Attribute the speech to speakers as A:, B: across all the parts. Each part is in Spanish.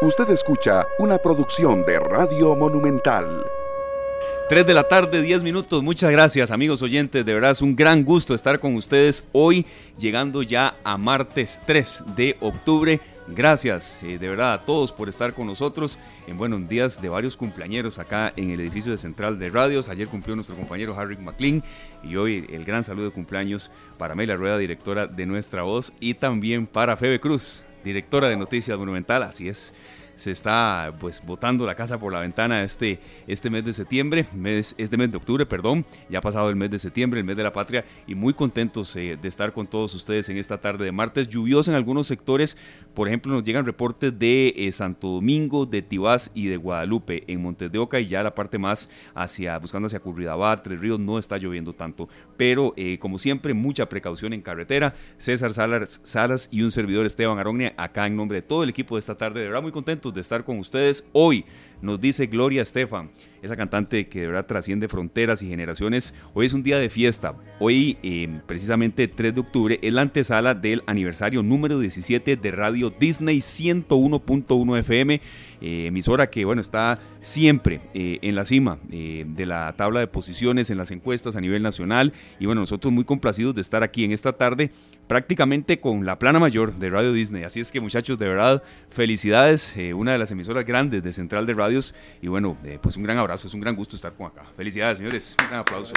A: Usted escucha una producción de Radio Monumental.
B: 3 de la tarde, 10 minutos. Muchas gracias, amigos oyentes. De verdad es un gran gusto estar con ustedes hoy, llegando ya a martes 3 de octubre. Gracias, eh, de verdad, a todos por estar con nosotros en buenos días de varios cumpleañeros acá en el edificio de Central de Radios. Ayer cumplió nuestro compañero Harry McLean y hoy el gran saludo de cumpleaños para Mela Rueda, directora de Nuestra Voz, y también para Febe Cruz, directora de Noticias Monumental. Así es, se está pues botando la casa por la ventana este, este mes de septiembre, mes, este mes de octubre, perdón, ya ha pasado el mes de septiembre, el mes de la patria y muy contentos eh, de estar con todos ustedes en esta tarde de martes, lluvioso en algunos sectores, por ejemplo nos llegan reportes de eh, Santo Domingo, de Tibás y de Guadalupe, en Montes de Oca y ya la parte más hacia, buscando hacia Curridabat, Tres Ríos, no está lloviendo tanto, pero eh, como siempre mucha precaución en carretera, César Salas, Salas y un servidor Esteban Aronia acá en nombre de todo el equipo de esta tarde, de verdad muy contentos de estar con ustedes hoy. Nos dice Gloria Estefan, esa cantante que de verdad trasciende fronteras y generaciones. Hoy es un día de fiesta. Hoy, eh, precisamente 3 de octubre, es la antesala del aniversario número 17 de Radio Disney 101.1 FM eh, emisora que bueno está siempre eh, en la cima eh, de la tabla de posiciones en las encuestas a nivel nacional. Y bueno nosotros muy complacidos de estar aquí en esta tarde prácticamente con la plana mayor de Radio Disney. Así es que muchachos de verdad felicidades una de las emisoras grandes de Central de Radios. Y bueno pues un gran abrazo es un gran gusto estar con acá. Felicidades señores. Un gran aplauso.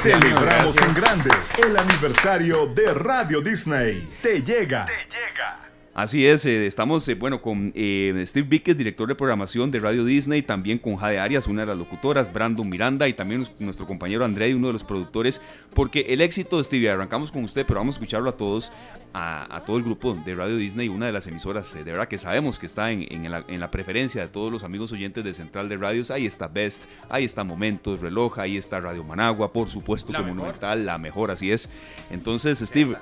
C: Celebramos en grande el aniversario de Radio Disney. Te llega. Te llega
B: Así es, eh, estamos eh, bueno con eh, Steve Vickers, director de programación de Radio Disney, también con Jade Arias, una de las locutoras, Brandon Miranda y también nuestro compañero André, uno de los productores, porque el éxito de Stevie, arrancamos con usted, pero vamos a escucharlo a todos, a, todo el grupo de Radio Disney, una de las emisoras, de verdad que sabemos que está en, la, preferencia de todos los amigos oyentes de Central de Radios, ahí está Best, ahí está Momentos, Reloj, ahí está Radio Managua, por supuesto la Monumental, la mejor, así es. Entonces, Steve,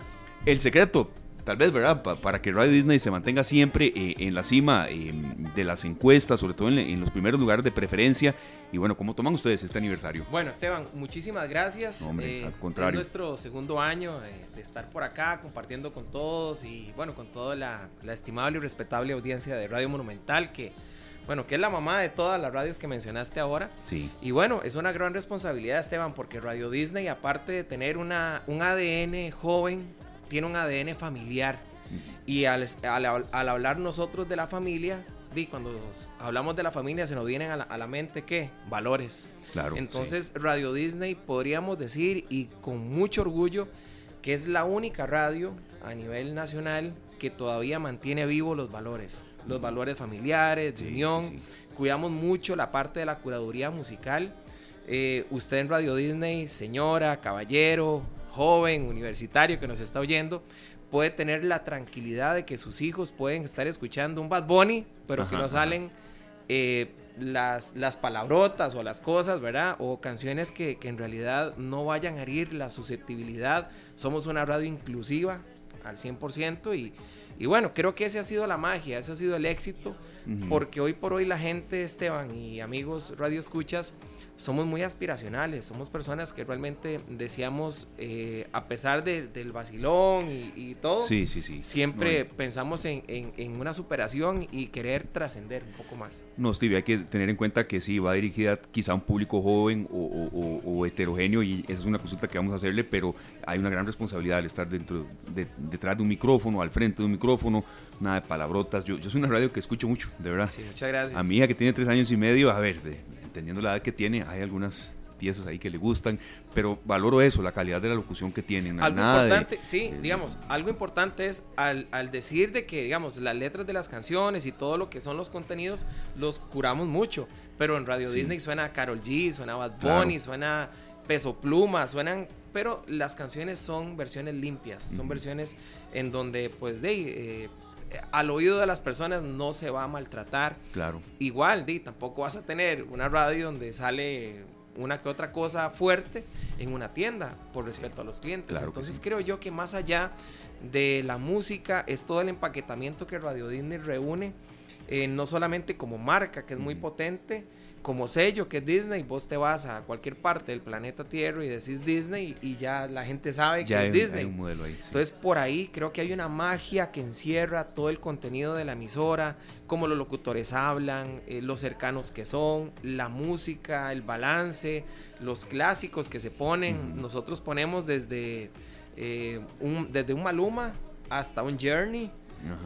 B: el secreto tal vez, ¿verdad? para que Radio Disney se mantenga siempre eh, en la cima eh, de las encuestas, sobre todo en, los primeros lugares de preferencia. Y bueno, ¿cómo toman ustedes este aniversario?
D: Bueno, Esteban, muchísimas gracias.
B: hombre, eh, al contrario.
D: Es nuestro segundo año de estar por acá compartiendo con todos y bueno, con toda la, la estimable y respetable audiencia de Radio Monumental que bueno, que es la mamá de todas las radios que mencionaste ahora.
B: Sí.
D: Y bueno, es una gran responsabilidad, Esteban, porque Radio Disney, aparte de tener una, un ADN joven, tiene un ADN familiar. Y al, hablar nosotros de la familia, di, cuando hablamos de la familia se nos vienen a la, mente qué? Valores.
B: Claro.
D: Entonces, Radio Disney podríamos decir, y con mucho orgullo, que es la única radio a nivel nacional que todavía mantiene vivos los valores. Los valores familiares, de unión. Cuidamos mucho la parte de la curaduría musical. Eh, usted en Radio Disney, señora, caballero, joven, universitario que nos está oyendo, puede tener la tranquilidad de que sus hijos pueden estar escuchando un Bad Bunny, pero que no salen eh, las, las palabrotas o las cosas, ¿verdad? O canciones que, que, en realidad no vayan a herir la susceptibilidad. Somos una radio inclusiva al 100% y, y bueno, creo que ese ha sido la magia, ese ha sido el éxito, porque hoy por hoy la gente, Esteban y amigos radio escuchas, somos muy aspiracionales, somos personas que realmente deseamos, eh, a pesar del vacilón y, todo,
B: sí, sí, sí.
D: siempre pensamos en, en, una superación y querer trascender un poco más.
B: No, Steve, hay que tener en cuenta que sí, va dirigida quizá a un público joven o, o, heterogéneo y esa es una consulta que vamos a hacerle, pero hay una gran responsabilidad al estar dentro, de, detrás de un micrófono, al frente de un micrófono, nada de palabrotas. Yo, yo soy una radio que escucho mucho, de verdad.
D: Sí, muchas gracias.
B: A mi hija que tiene tres años y medio, a ver, de, teniendo la edad que tiene, hay algunas piezas ahí que le gustan, pero valoro eso, la calidad de la locución que tienen.
D: Algo importante, sí, digamos, algo importante es al, decir de que, digamos, las letras de las canciones y todo lo que son los contenidos los curamos mucho, pero en Radio Disney suena Carol G, suena Bad Bunny, suena Peso Pluma, suenan, pero las canciones son versiones limpias, son versiones en donde, pues, de... Eh, al oído de las personas no se va a maltratar.
B: Claro.
D: Igual, di, tampoco vas a tener una radio donde sale una que otra cosa fuerte en una tienda por respeto a los clientes. Entonces creo yo que más allá de la música es todo el empaquetamiento que Radio Disney reúne eh, no solamente como marca, que es muy potente, como sello que es Disney, vos te vas a cualquier parte del planeta Tierra y decís Disney y ya la gente sabe que es Disney. Entonces por ahí creo que hay una magia que encierra todo el contenido de la emisora, cómo los locutores hablan, eh, los cercanos que son, la música, el balance, los clásicos que se ponen. Nosotros ponemos desde, eh, un, desde un Maluma hasta un Journey.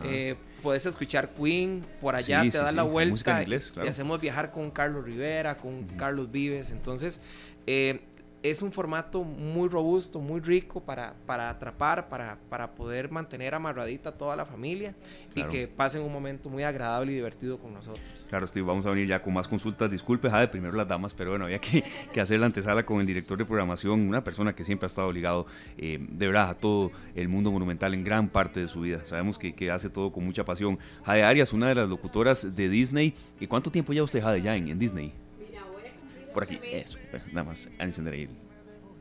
D: Eh, puedes escuchar Queen, por allá te da la vuelta y hacemos viajar con Carlos Rivera, con Carlos Vives. Entonces, eh, es un formato muy robusto, muy rico para, para atrapar, para, para poder mantener amarradita toda la familia y que pasen un momento muy agradable y divertido con nosotros.
B: Claro, Steve, vamos a venir ya con más consultas. Disculpe, de primero las damas, pero bueno, había que, que, hacer la antesala con el director de programación, una persona que siempre ha estado ligado eh, de verdad a todo el mundo monumental en gran parte de su vida. Sabemos que, que hace todo con mucha pasión. Jade Arias, una de las locutoras de Disney. ¿Y cuánto tiempo ya usted, Jade, ya en, en Disney? Por aquí, eso, nada más, a encender ahí.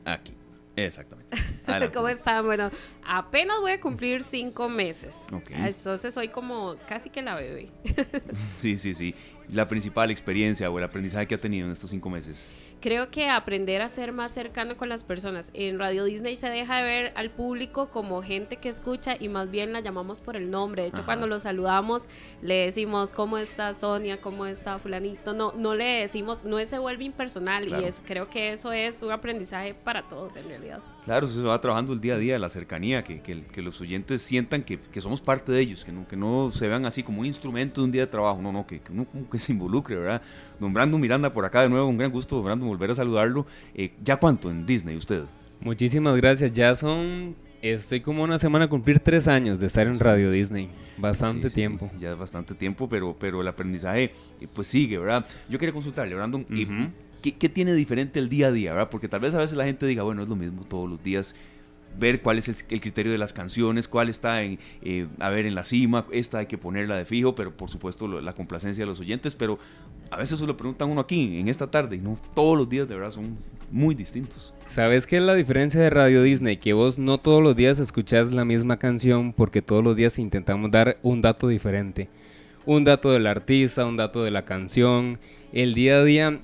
B: Aquí. Exactamente.
E: ¿Cómo están? Bueno, apenas voy a cumplir cinco meses. Entonces soy como casi que la bebé.
B: sí, sí, sí. La principal experiencia o el aprendizaje que ha tenido en estos cinco meses
E: creo que aprender a ser más cercano con las personas. En Radio Disney se deja de ver al público como gente que escucha y más bien la llamamos por el nombre. De hecho, cuando lo saludamos, le decimos, ¿cómo está Sonia? ¿Cómo está fulanito? No, no le decimos, no se vuelve impersonal y es, creo que eso es un aprendizaje para todos en realidad.
B: Claro, eso se va trabajando el día a día, la cercanía, que, que, los oyentes sientan que, que, somos parte de ellos, que no, que no se vean así como un instrumento de un día de trabajo, no, no, que, uno que se involucre, ¿verdad? Don Brandon Miranda por acá de nuevo, un gran gusto, Brandon, volver a saludarlo. Eh, ¿Ya cuánto en Disney usted?
F: Muchísimas gracias, ya son, estoy como una semana a cumplir tres años de estar en Radio Disney. Bastante tiempo.
B: ya es bastante tiempo, pero, pero el aprendizaje eh, pues sigue, ¿verdad? Yo quería consultarle, Brandon, uh ¿qué, tiene diferente el día a día? ¿verdad? Porque tal vez a veces la gente diga, bueno, es lo mismo todos los días ver cuál es el, criterio de las canciones, cuál está en, eh, a ver, en la cima, esta hay que ponerla de fijo, pero por supuesto la complacencia de los oyentes, pero a veces se lo preguntan uno aquí, en esta tarde, y no todos los días de verdad son muy distintos.
F: ¿Sabes qué es la diferencia de Radio Disney? Que vos no todos los días escuchás la misma canción porque todos los días intentamos dar un dato diferente. Un dato del artista, un dato de la canción. El día a día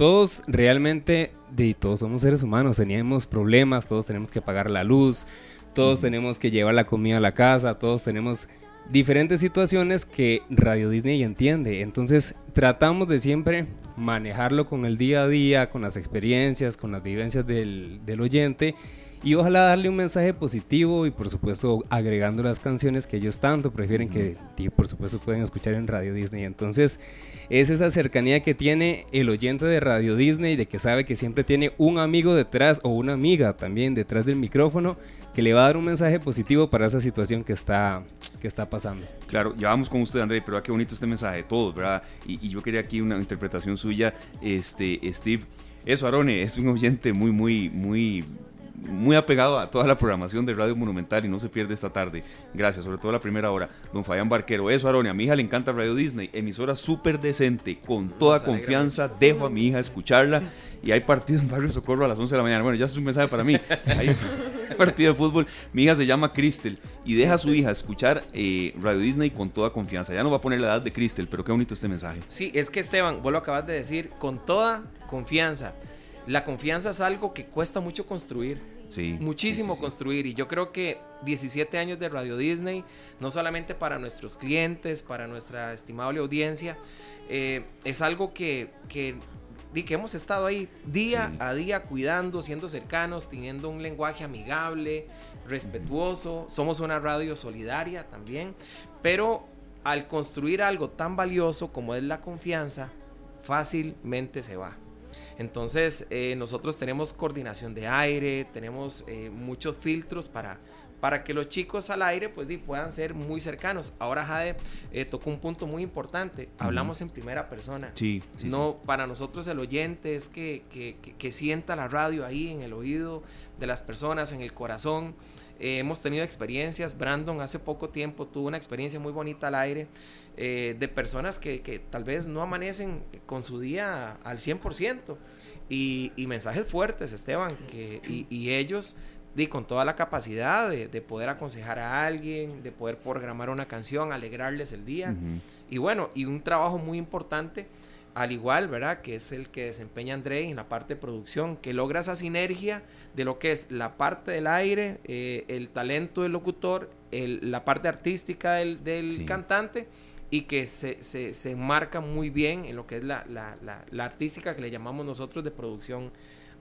F: todos realmente, de, todos somos seres humanos, teníamos problemas, todos tenemos que pagar la luz, todos tenemos que llevar la comida a la casa, todos tenemos diferentes situaciones que Radio Disney entiende. Entonces tratamos de siempre manejarlo con el día a día, con las experiencias, con las vivencias del, del oyente y ojalá darle un mensaje positivo y por supuesto agregando las canciones que ellos tanto prefieren que por supuesto pueden escuchar en Radio Disney. Entonces es esa cercanía que tiene el oyente de Radio Disney, de que sabe que siempre tiene un amigo detrás o una amiga también detrás del micrófono que le va a dar un mensaje positivo para esa situación que está, que está pasando.
B: Claro, ya vamos con usted, André, pero qué bonito este mensaje de todos, ¿verdad? Y, yo quería aquí una interpretación suya, este, Steve. Eso, Arone, es un oyente muy, muy, muy muy apegado a toda la programación de Radio Monumental y no se pierde esta tarde. Gracias, sobre todo la primera hora. Don Fabián Barquero, eso, Arone, a mi hija le encanta Radio Disney, emisora súper decente, con toda confianza, dejo a mi hija escucharla y hay partido en Barrio Socorro a las 11 de la mañana. Bueno, ya es un mensaje para mí. Hay partido de fútbol. Mi hija se llama Cristel y deja a su hija escuchar eh, Radio Disney con toda confianza. Ya no va a poner la edad de Cristel, pero qué bonito este mensaje.
D: Sí, es que Esteban, vos lo acabas de decir, con toda confianza la confianza es algo que cuesta mucho construir. Sí, muchísimo construir y yo creo que 17 años de Radio Disney, no solamente para nuestros clientes, para nuestra estimable audiencia, eh, es algo que, que, que, hemos estado ahí día a día cuidando, siendo cercanos, teniendo un lenguaje amigable, respetuoso, somos una radio solidaria también, pero al construir algo tan valioso como es la confianza, fácilmente se va. Entonces, eh, nosotros tenemos coordinación de aire, tenemos eh, muchos filtros para, para que los chicos al aire pues, puedan ser muy cercanos. Ahora Jade eh, tocó un punto muy importante, hablamos en primera persona.
B: Sí,
D: no, Para nosotros el oyente es que, que, sienta la radio ahí en el oído de las personas, en el corazón. Hemos tenido experiencias, Brandon hace poco tiempo tuvo una experiencia muy bonita al aire eh, de personas que, tal vez no amanecen con su día al 100%. Y, y mensajes fuertes, Esteban, que, y, ellos y con toda la capacidad de, de, poder aconsejar a alguien, de poder programar una canción, alegrarles el día. Y bueno, y un trabajo muy importante, al igual, ¿verdad? Que es el que desempeña André en la parte de producción, que logra esa sinergia de lo que es la parte del aire, eh, el talento del locutor, el, la parte artística del, del cantante y que se, se, se, enmarca muy bien en lo que es la, la, la, la artística que le llamamos nosotros de producción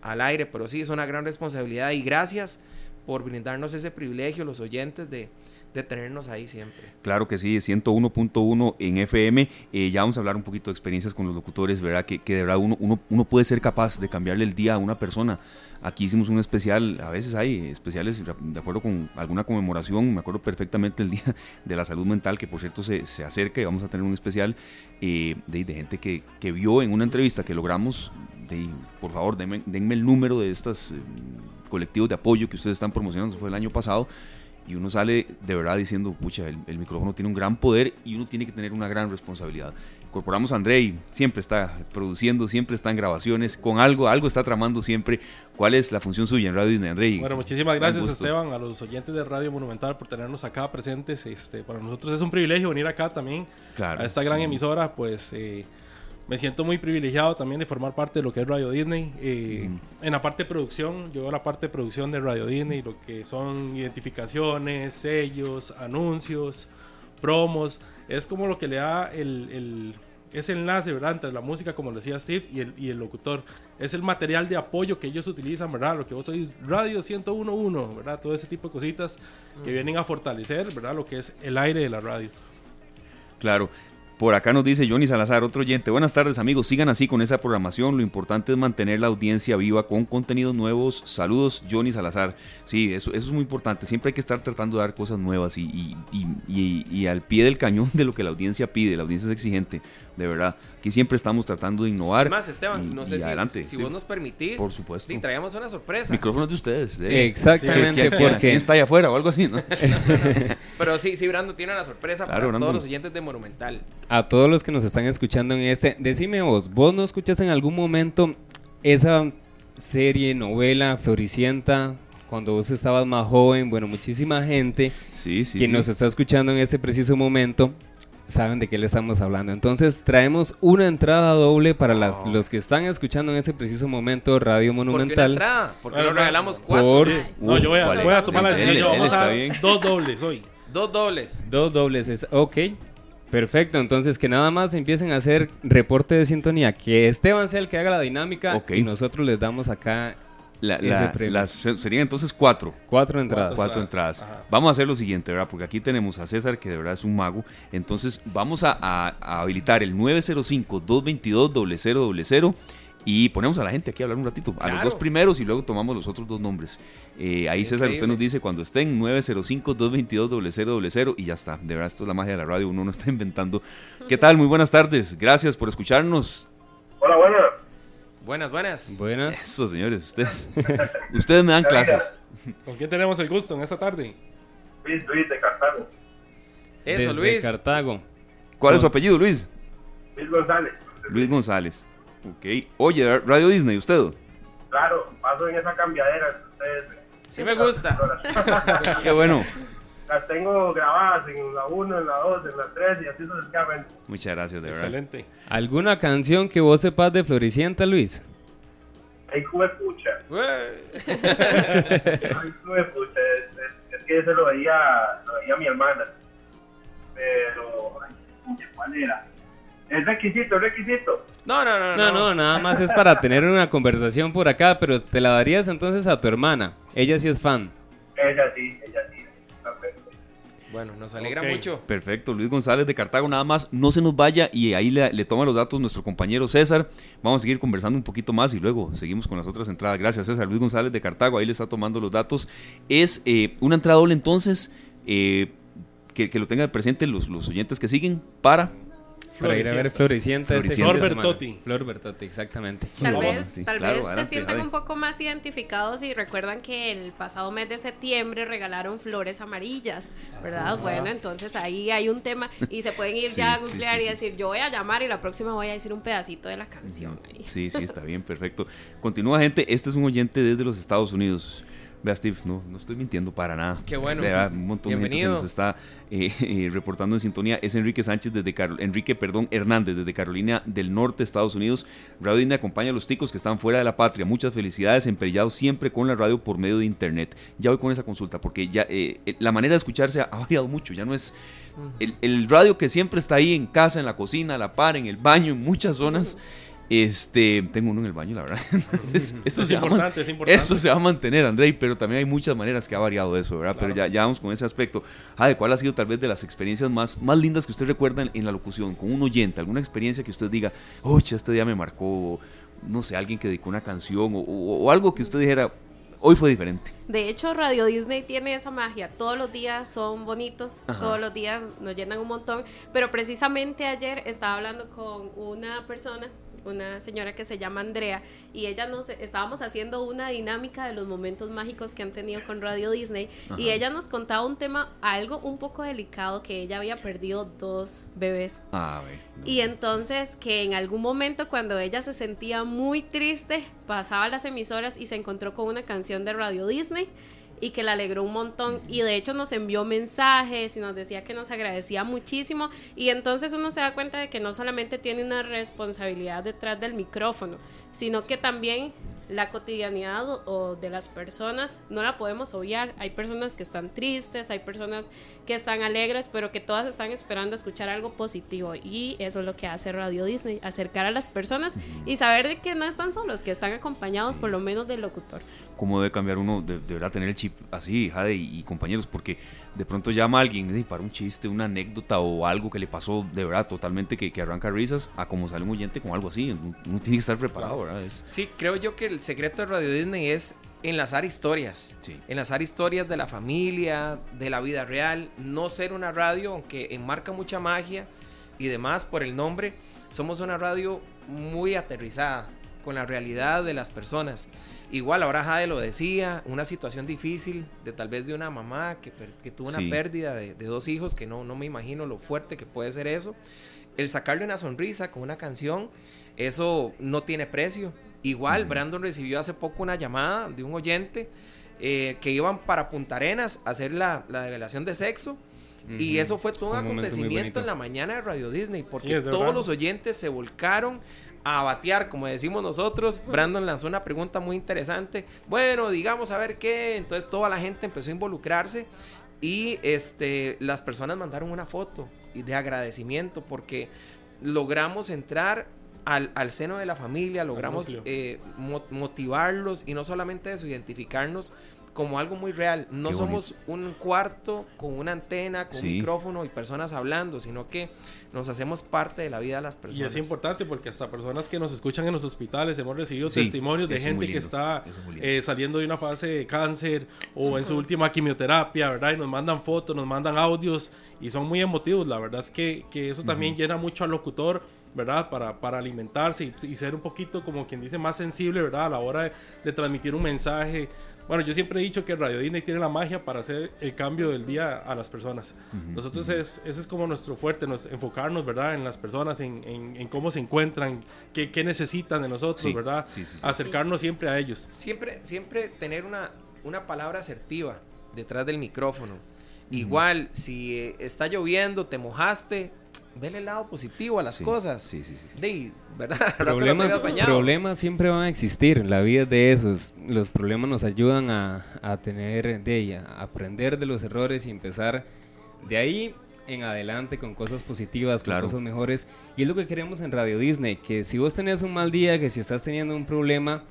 D: al aire, pero sí es una gran responsabilidad y gracias por brindarnos ese privilegio, los oyentes, de, de tenernos ahí siempre.
B: Claro que sí, 101.1 en FM. Eh, ya vamos a hablar un poquito de experiencias con los locutores, ¿verdad? Que, que de verdad uno, uno, uno, puede ser capaz de cambiarle el día a una persona. Aquí hicimos un especial, a veces hay especiales de acuerdo con alguna conmemoración, me acuerdo perfectamente el Día de la Salud Mental, que por cierto se, se acerca y vamos a tener un especial eh, de, de, gente que, que, vio en una entrevista que logramos, de, por favor denme, denme el número de estos eh, colectivos de apoyo que ustedes están promocionando, fue el año pasado, y uno sale de verdad diciendo, pucha, el, el, micrófono tiene un gran poder y uno tiene que tener una gran responsabilidad. Incorporamos a André y siempre está produciendo, siempre está en grabaciones, con algo, algo está tramando siempre. ¿Cuál es la función suya en Radio Disney, André?
G: Bueno, muchísimas gracias Esteban, a los oyentes de Radio Monumental por tenernos acá presentes. Este, para nosotros es un privilegio venir acá también
B: claro.
G: a esta gran emisora, pues... Eh, me siento muy privilegiado también de formar parte de lo que es Radio Disney. Eh, mm. En la parte de producción, yo veo la parte de producción de Radio Disney, lo que son identificaciones, sellos, anuncios, promos. Es como lo que le da el, el, ese enlace, ¿verdad? Entre la música, como decía Steve, y el, y el locutor. Es el material de apoyo que ellos utilizan, ¿verdad? Lo que vos oís, Radio 101.1, ¿verdad? Todo ese tipo de cositas mm. que vienen a fortalecer, ¿verdad? Lo que es el aire de la radio.
B: Claro. Por acá nos dice Johnny Salazar, otro oyente. Buenas tardes amigos, sigan así con esa programación. Lo importante es mantener la audiencia viva con contenidos nuevos. Saludos Johnny Salazar. Sí, eso, es muy importante. Siempre hay que estar tratando de dar cosas nuevas y, al pie del cañón de lo que la audiencia pide. La audiencia es exigente, de verdad. Aquí siempre estamos tratando de innovar.
D: Además, Esteban, no sé si,
B: adelante,
D: si, si vos nos permitís,
B: por supuesto.
D: Y traíamos una sorpresa.
B: Micrófonos de ustedes.
F: Sí, exactamente.
B: Sí, ¿Quién, ¿Quién está allá afuera o algo así? ¿no?
D: Pero sí, sí, Brando tiene una sorpresa
B: claro,
D: para
B: Brando.
D: todos los oyentes de Monumental.
F: A todos los que nos están escuchando en este, decime vos, ¿vos no escuchas en algún momento esa serie, novela, Floricienta, cuando vos estabas más joven? Bueno, muchísima gente
B: sí, sí,
F: que
B: sí.
F: nos está escuchando en este preciso momento saben de qué le estamos hablando. Entonces traemos una entrada doble para las, los que están escuchando en ese preciso momento Radio
D: ¿Por qué una
F: Monumental.
D: entrada? Porque
G: Bueno,
D: nos regalamos cuatro.
F: Por
G: No, yo voy a, voy a tomar la
B: Él-
G: decisión.
B: él
G: Vamos
B: está
G: a
B: bien.
G: dos dobles hoy.
D: Dos dobles.
F: dos dobles, es, ok. Perfecto, entonces que nada más empiecen a hacer reporte de sintonía, que Esteban sea el que haga la dinámica
B: Ok.
F: y nosotros les damos acá
B: La- las, serían entonces cuatro.
F: cuatro entradas.
B: Cuatro entradas.
G: Ajá.
B: Vamos a hacer lo siguiente, ¿verdad? Porque aquí tenemos a César, que de verdad es un mago. Entonces, vamos a, a- a habilitar el 905-222-0000 y ponemos a la gente aquí a hablar un ratito. A los dos primeros y luego tomamos los otros dos nombres. Eh, ahí, César, usted nos dice cuando estén 905-222-0000 y ya está. De verdad, esto es la magia de la radio. Uno no está inventando. ¿Qué tal? Muy buenas tardes. Gracias por escucharnos.
H: Hola, buenas.
D: Buenas, buenas.
F: Buenas.
B: Eso, señores. Ustedes, ustedes me dan clases.
G: ¿Con quién tenemos el gusto en esta tarde?
H: Luis, Luis de Cartago.
D: Eso,
F: Desde
D: Luis.
F: Cartago.
B: ¿Cuál es su apellido, Luis?
H: Luis González.
B: Luis González. Ok. Oye, Radio Disney, ¿usted?
H: Claro, paso en esa cambiadera. que Ustedes,
D: Sí me gusta.
B: Qué bueno.
H: Las tengo grabadas en la 1, en la 2, en la 3 y así sucesivamente.
B: Muchas gracias, de verdad.
G: Excelente.
F: ¿Alguna canción que vos sepas de Floricienta, Luis?
H: Ahí tuve pucha. Ahí tuve pucha. Es, es- es que ese lo veía, lo veía mi hermana. Pero, ay, pucha, ¿cuál era? Es requisito, es requisito.
D: No, no, no,
F: No, no, nada más es para tener una conversación por acá, pero te la darías entonces a tu hermana. Ella sí es fan.
H: Ella sí, ella sí. Perfecto.
D: Bueno, nos alegra mucho.
B: Perfecto, Luis González de Cartago, nada más, no se nos vaya y ahí le, le toma los datos nuestro compañero César. Vamos a seguir conversando un poquito más y luego seguimos con las otras entradas. Gracias, César. Luis González de Cartago, ahí le está tomando los datos. Es eh, una entrada doble entonces, eh, que, que lo tengan presente los, los oyentes que siguen para...
F: Para ir a ver Floricienta este
G: Flor. Bertotti.
F: Flor Bertotti, exactamente.
E: Tal
B: Vamos,
E: vez,
B: sí,
E: tal
B: claro,
E: vez se sientan un poco más identificados y recuerdan que el pasado mes de septiembre regalaron flores amarillas, ¿verdad? Bueno, entonces ahí hay un tema y se pueden ir
B: Sí,
E: ya a googlear
B: sí,
E: y
B: sí.
E: decir, yo voy a llamar y la próxima voy a decir un pedacito de la canción. ahí.
B: Sí, sí, está bien, perfecto. Continúa, gente. Este es un oyente desde los Estados Unidos. Vea, Steve, no, no estoy mintiendo para nada.
D: Qué bueno.
B: Un montón de gente se nos está eh, eh, reportando en sintonía. Es Enrique Sánchez desde Car- Enrique, perdón, Hernández desde Carolina del Norte, Estados Unidos. Radio Disney acompaña a los ticos que están fuera de la patria. Muchas felicidades, empellados siempre con la radio por medio de internet. Ya voy con esa consulta porque ya eh, la manera de escucharse ha, variado mucho. Ya no es el, el radio que siempre está ahí en casa, en la cocina, a la par, en el baño, en muchas zonas. Este, tengo uno en el baño, la verdad. Entonces, eso,
G: Es
B: se va
G: importante, es importante.
B: eso se va a mantener, Andrei, pero también hay muchas maneras que ha variado eso, ¿verdad? Pero ya, ya vamos con ese aspecto. Jade, ¿cuál ha sido tal vez de las experiencias más, más lindas que usted recuerda en, en la locución con un oyente? ¿Alguna experiencia que usted diga, oh, este día me marcó, o, no sé, alguien que dedicó una canción o, o- o algo que usted dijera, hoy fue diferente?
E: De hecho, Radio Disney tiene esa magia. Todos los días son bonitos,
B: Ajá.
E: todos los días nos llenan un montón. Pero precisamente ayer estaba hablando con una persona, una señora que se llama Andrea, y ella nos estábamos haciendo una dinámica de los momentos mágicos que han tenido con Radio Disney. Y ella nos contaba un tema, algo un poco delicado, que ella había perdido dos bebés.
B: A ver. no.
E: Y entonces que en algún momento cuando ella se sentía muy triste, pasaba las emisoras y se encontró con una canción de Radio Disney y que la alegró un montón. Y de hecho nos envió mensajes y nos decía que nos agradecía muchísimo. Y entonces uno se da cuenta de que no solamente tiene una responsabilidad detrás del micrófono, sino que también la cotidianidad o- de las personas no la podemos obviar. Hay personas que están tristes, hay personas que están alegres, pero que todas están esperando escuchar algo positivo. Y eso es lo que hace Radio Disney, acercar a las personas y saber de que no están solos, que están acompañados por lo menos del locutor.
B: cómo debe cambiar uno, de, de verdad tener el chip así, Jade y compañeros, porque de pronto llama a alguien para un chiste, una anécdota o algo que le pasó de verdad totalmente que, que arranca risas, a como sale un oyente con algo así. Uno, uno tiene que estar preparado, ¿verdad? Es-
D: Sí, creo yo que el secreto de Radio Disney es enlazar historias.
B: Sí.
D: Enlazar historias de la familia, de la vida real. No ser una radio, aunque enmarca mucha magia y demás por el nombre, somos una radio muy aterrizada con la realidad de las personas. Igual, ahora Jade lo decía, una situación difícil de tal vez de una mamá que, tuvo una
B: Sí.
D: pérdida de, de dos hijos, que no, no me imagino lo fuerte que puede ser eso. El sacarle una sonrisa con una canción, eso no tiene precio. Igual, Brandon recibió hace poco una llamada de un oyente eh, que iban para Punta Arenas a hacer la, la develación de sexo. Y eso fue todo un, acontecimiento en la mañana de Radio Disney, porque
G: Sí,
D: todos
G: verdad.
D: los oyentes se volcaron a batear, como decimos nosotros. Brandon lanzó una pregunta muy interesante. Bueno, digamos a ver qué. Entonces toda la gente empezó a involucrarse y este, las personas mandaron una foto de agradecimiento porque logramos entrar al, al seno de la familia, logramos eh, mo- motivarlos y no solamente eso, identificarnos como algo muy real. No
B: Qué
D: somos un cuarto con una antena, con
B: Sí.
D: un micrófono y personas hablando, sino que nos hacemos parte de la vida de las
G: Y
D: personas.
G: es importante porque hasta personas que nos escuchan en los hospitales hemos recibido
B: Sí,
G: testimonios de gente que está
B: es
G: eh, saliendo de una fase de cáncer o en su última quimioterapia, ¿verdad? Y nos mandan fotos, nos mandan audios y son muy emotivos. La verdad es que, que eso también llena mucho al locutor, ¿verdad? Para, para alimentarse y, y ser un poquito, como quien dice, más sensible, ¿verdad? A la hora de, de transmitir un mensaje. Bueno, yo siempre he dicho que Radio Disney tiene la magia para hacer el cambio del día a las personas. Nosotros es, ese es como nuestro fuerte, nos, enfocarnos, ¿verdad? En las personas, en, en- en cómo se encuentran, qué, qué necesitan de nosotros,
B: Sí,
G: ¿verdad?
B: sí, sí, sí.
G: Acercarnos siempre a ellos.
D: Siempre, siempre tener una, una palabra asertiva detrás del micrófono. Igual, si eh, está lloviendo, te mojaste, vele el lado positivo a las
B: Sí,
D: cosas.
B: sí, sí, sí.
D: De, ¿verdad?
F: Problemas, problemas siempre van a existir. La vida es de esos. Los problemas nos ayudan a, a tener de ella, a aprender de los errores y empezar de ahí en adelante con cosas positivas,
B: Claro.
F: con cosas mejores. Y es lo que queremos en Radio Disney, que si vos tenés un mal día, que si estás teniendo un problema,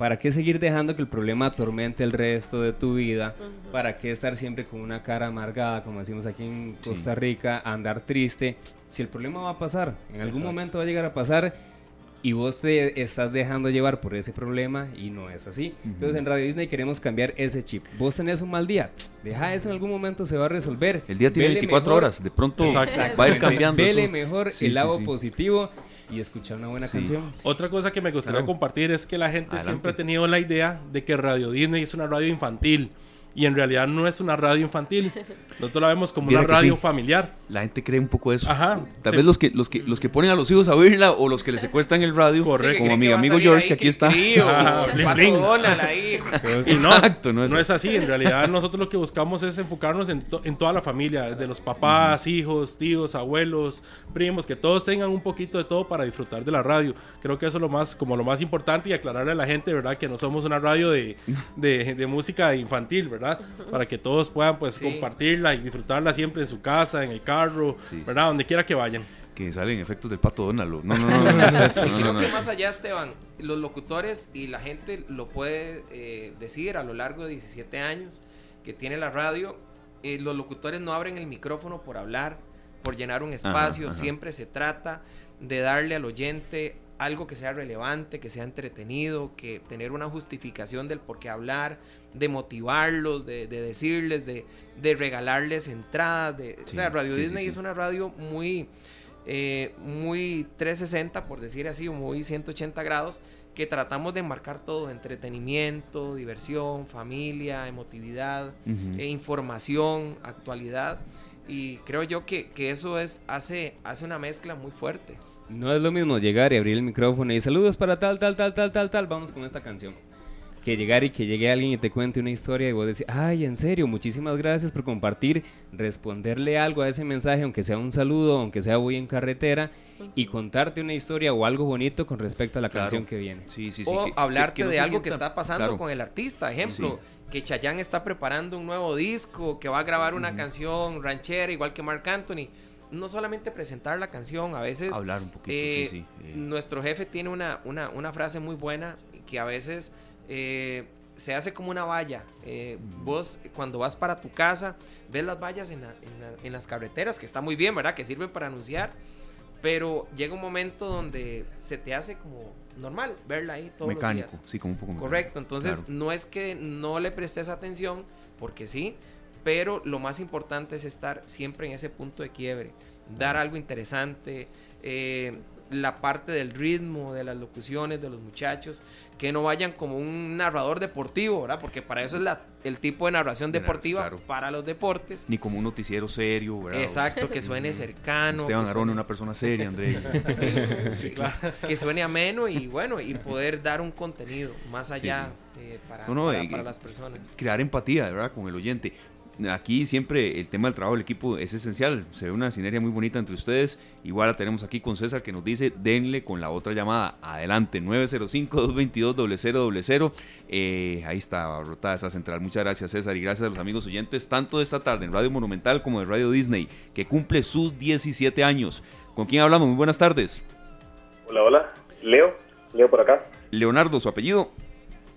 F: ¿para qué seguir dejando que el problema atormente el resto de tu vida? ¿Para qué estar siempre con una cara amargada, como decimos aquí en Costa Rica, andar triste? Si el problema va a pasar, en algún momento va a llegar a pasar y vos te estás dejando llevar por ese problema y no es así. Entonces en Radio Disney queremos cambiar ese chip. Vos tenés un mal día, deja eso en algún momento, se va a resolver.
B: El día tiene
F: Vele
B: 24
F: mejor-
B: horas, de pronto
G: Exacto.
B: va a ir cambiando.
F: Vele
B: eso.
F: mejor
B: Sí,
F: el
B: sí,
F: lado
B: sí.
F: positivo y escuchar una buena
B: Sí.
F: canción.
G: Otra cosa que me gustaría
B: Claro.
G: compartir es que la gente
B: Adelante.
G: siempre ha tenido la idea de que Radio Disney es una radio infantil y en realidad no es una radio infantil. Nosotros la vemos como una radio
B: sí.
G: familiar.
B: La gente cree un poco eso.
G: Ajá,
B: Tal
G: sí.
B: vez los que, los, que, los que ponen a los hijos a oírla o los que les secuestran el radio,
G: Correcto.
B: como mi amigo George,
D: ahí
B: que aquí está.
D: crío,
G: bling, bling.
B: Exacto, no es
G: no es así. En realidad, nosotros lo que buscamos es enfocarnos en, to- en toda la familia, desde los papás, hijos, tíos, abuelos, primos, que todos tengan un poquito de todo para disfrutar de la radio. Creo que eso es lo más, como lo más importante y aclararle a la gente, ¿verdad? Que no somos una radio de, de, de música infantil, ¿verdad? Para que todos puedan, pues,
D: Sí.
G: compartirla y disfrutarla siempre en su casa, en el carro,
B: Sí,
G: ¿verdad? Donde quiera que vayan.
B: Que salen efectos del pato Donald. No, no, no, no, no es eso.
D: Y creo que más allá, Esteban, los locutores y la gente lo puede eh, decir a lo largo de 17 años que tiene la radio, eh, los locutores no abren el micrófono por hablar, por llenar un espacio,
B: ajá.
D: siempre se trata de darle al oyente algo que sea relevante, que sea entretenido, que tener una justificación del por qué hablar, de motivarlos, de, de decirles, de, de regalarles entradas. De, o sea, Radio
B: sí,
D: Disney
B: sí.
D: es una radio muy, eh, muy 360, por decir así, o muy 180 grados, que tratamos de marcar todo, entretenimiento, diversión, familia, emotividad, eh, información, actualidad. Y creo yo que, que eso es, hace, hace una mezcla muy fuerte.
F: No es lo mismo llegar y abrir el micrófono y saludos para tal, tal, tal, tal, tal, tal, vamos con esta canción. Que llegar y que llegue alguien y te cuente una historia y vos decís, ay, en serio, muchísimas gracias por compartir, responderle algo a ese mensaje, aunque sea un saludo, aunque sea voy en carretera, y contarte una historia o algo bonito con respecto a la
B: Claro.
F: canción que viene.
B: Sí, sí, sí.
D: o
B: que-
D: hablarte
B: que no
D: de algo que está pasando
B: claro.
D: con el artista. Ejemplo, que Chayanne está preparando un nuevo disco, que va a grabar una canción ranchera, igual que Marc Anthony. No solamente presentar la canción, a veces
B: Hablar un poquito,
D: eh,
B: sí, sí. eh.
D: nuestro jefe tiene una, una, una frase muy buena que a veces eh, se hace como una valla. Eh, Vos cuando vas para tu casa, ves las vallas en, la- en la- en las carreteras, que está muy bien, ¿verdad? Que sirven para anunciar. Pero llega un momento donde se te hace como normal verla ahí todos
B: mecánico,
D: los días.
B: sí, como un poco mecánico.
D: Correcto, entonces
B: Claro.
D: no es que no le prestes atención, porque sí, pero lo más importante es estar siempre en ese punto de quiebre, dar algo interesante, eh, la parte del ritmo, de las locuciones de los muchachos, que no vayan como un narrador deportivo, ¿verdad? Porque para eso es la, el tipo de narración
B: De nar-
D: deportiva
B: claro.
D: para los deportes.
B: Ni como un noticiero serio, ¿verdad?
D: Exacto, que suene cercano.
B: Esteban Arone,
D: suene-
B: una persona seria, André.
D: Sí, claro. Que suene ameno y bueno, y poder dar un contenido más allá eh, para,
B: No, no,
D: para-
B: eh,
D: para las personas.
B: crear empatía, ¿verdad? Con el oyente. Aquí siempre el tema del trabajo del equipo es esencial. Se ve una sinergia muy bonita entre ustedes. Igual la tenemos aquí con César que nos dice, denle con la otra llamada. Adelante, 905-222-0000. Eh, ahí está, rotada esa central. Muchas gracias César y gracias a los amigos oyentes, tanto de esta tarde en Radio Monumental como de Radio Disney, que cumple sus 17 años. ¿Con quién hablamos? Muy buenas tardes.
H: Hola, hola. Leo. Leo por acá.
B: Leonardo, su apellido.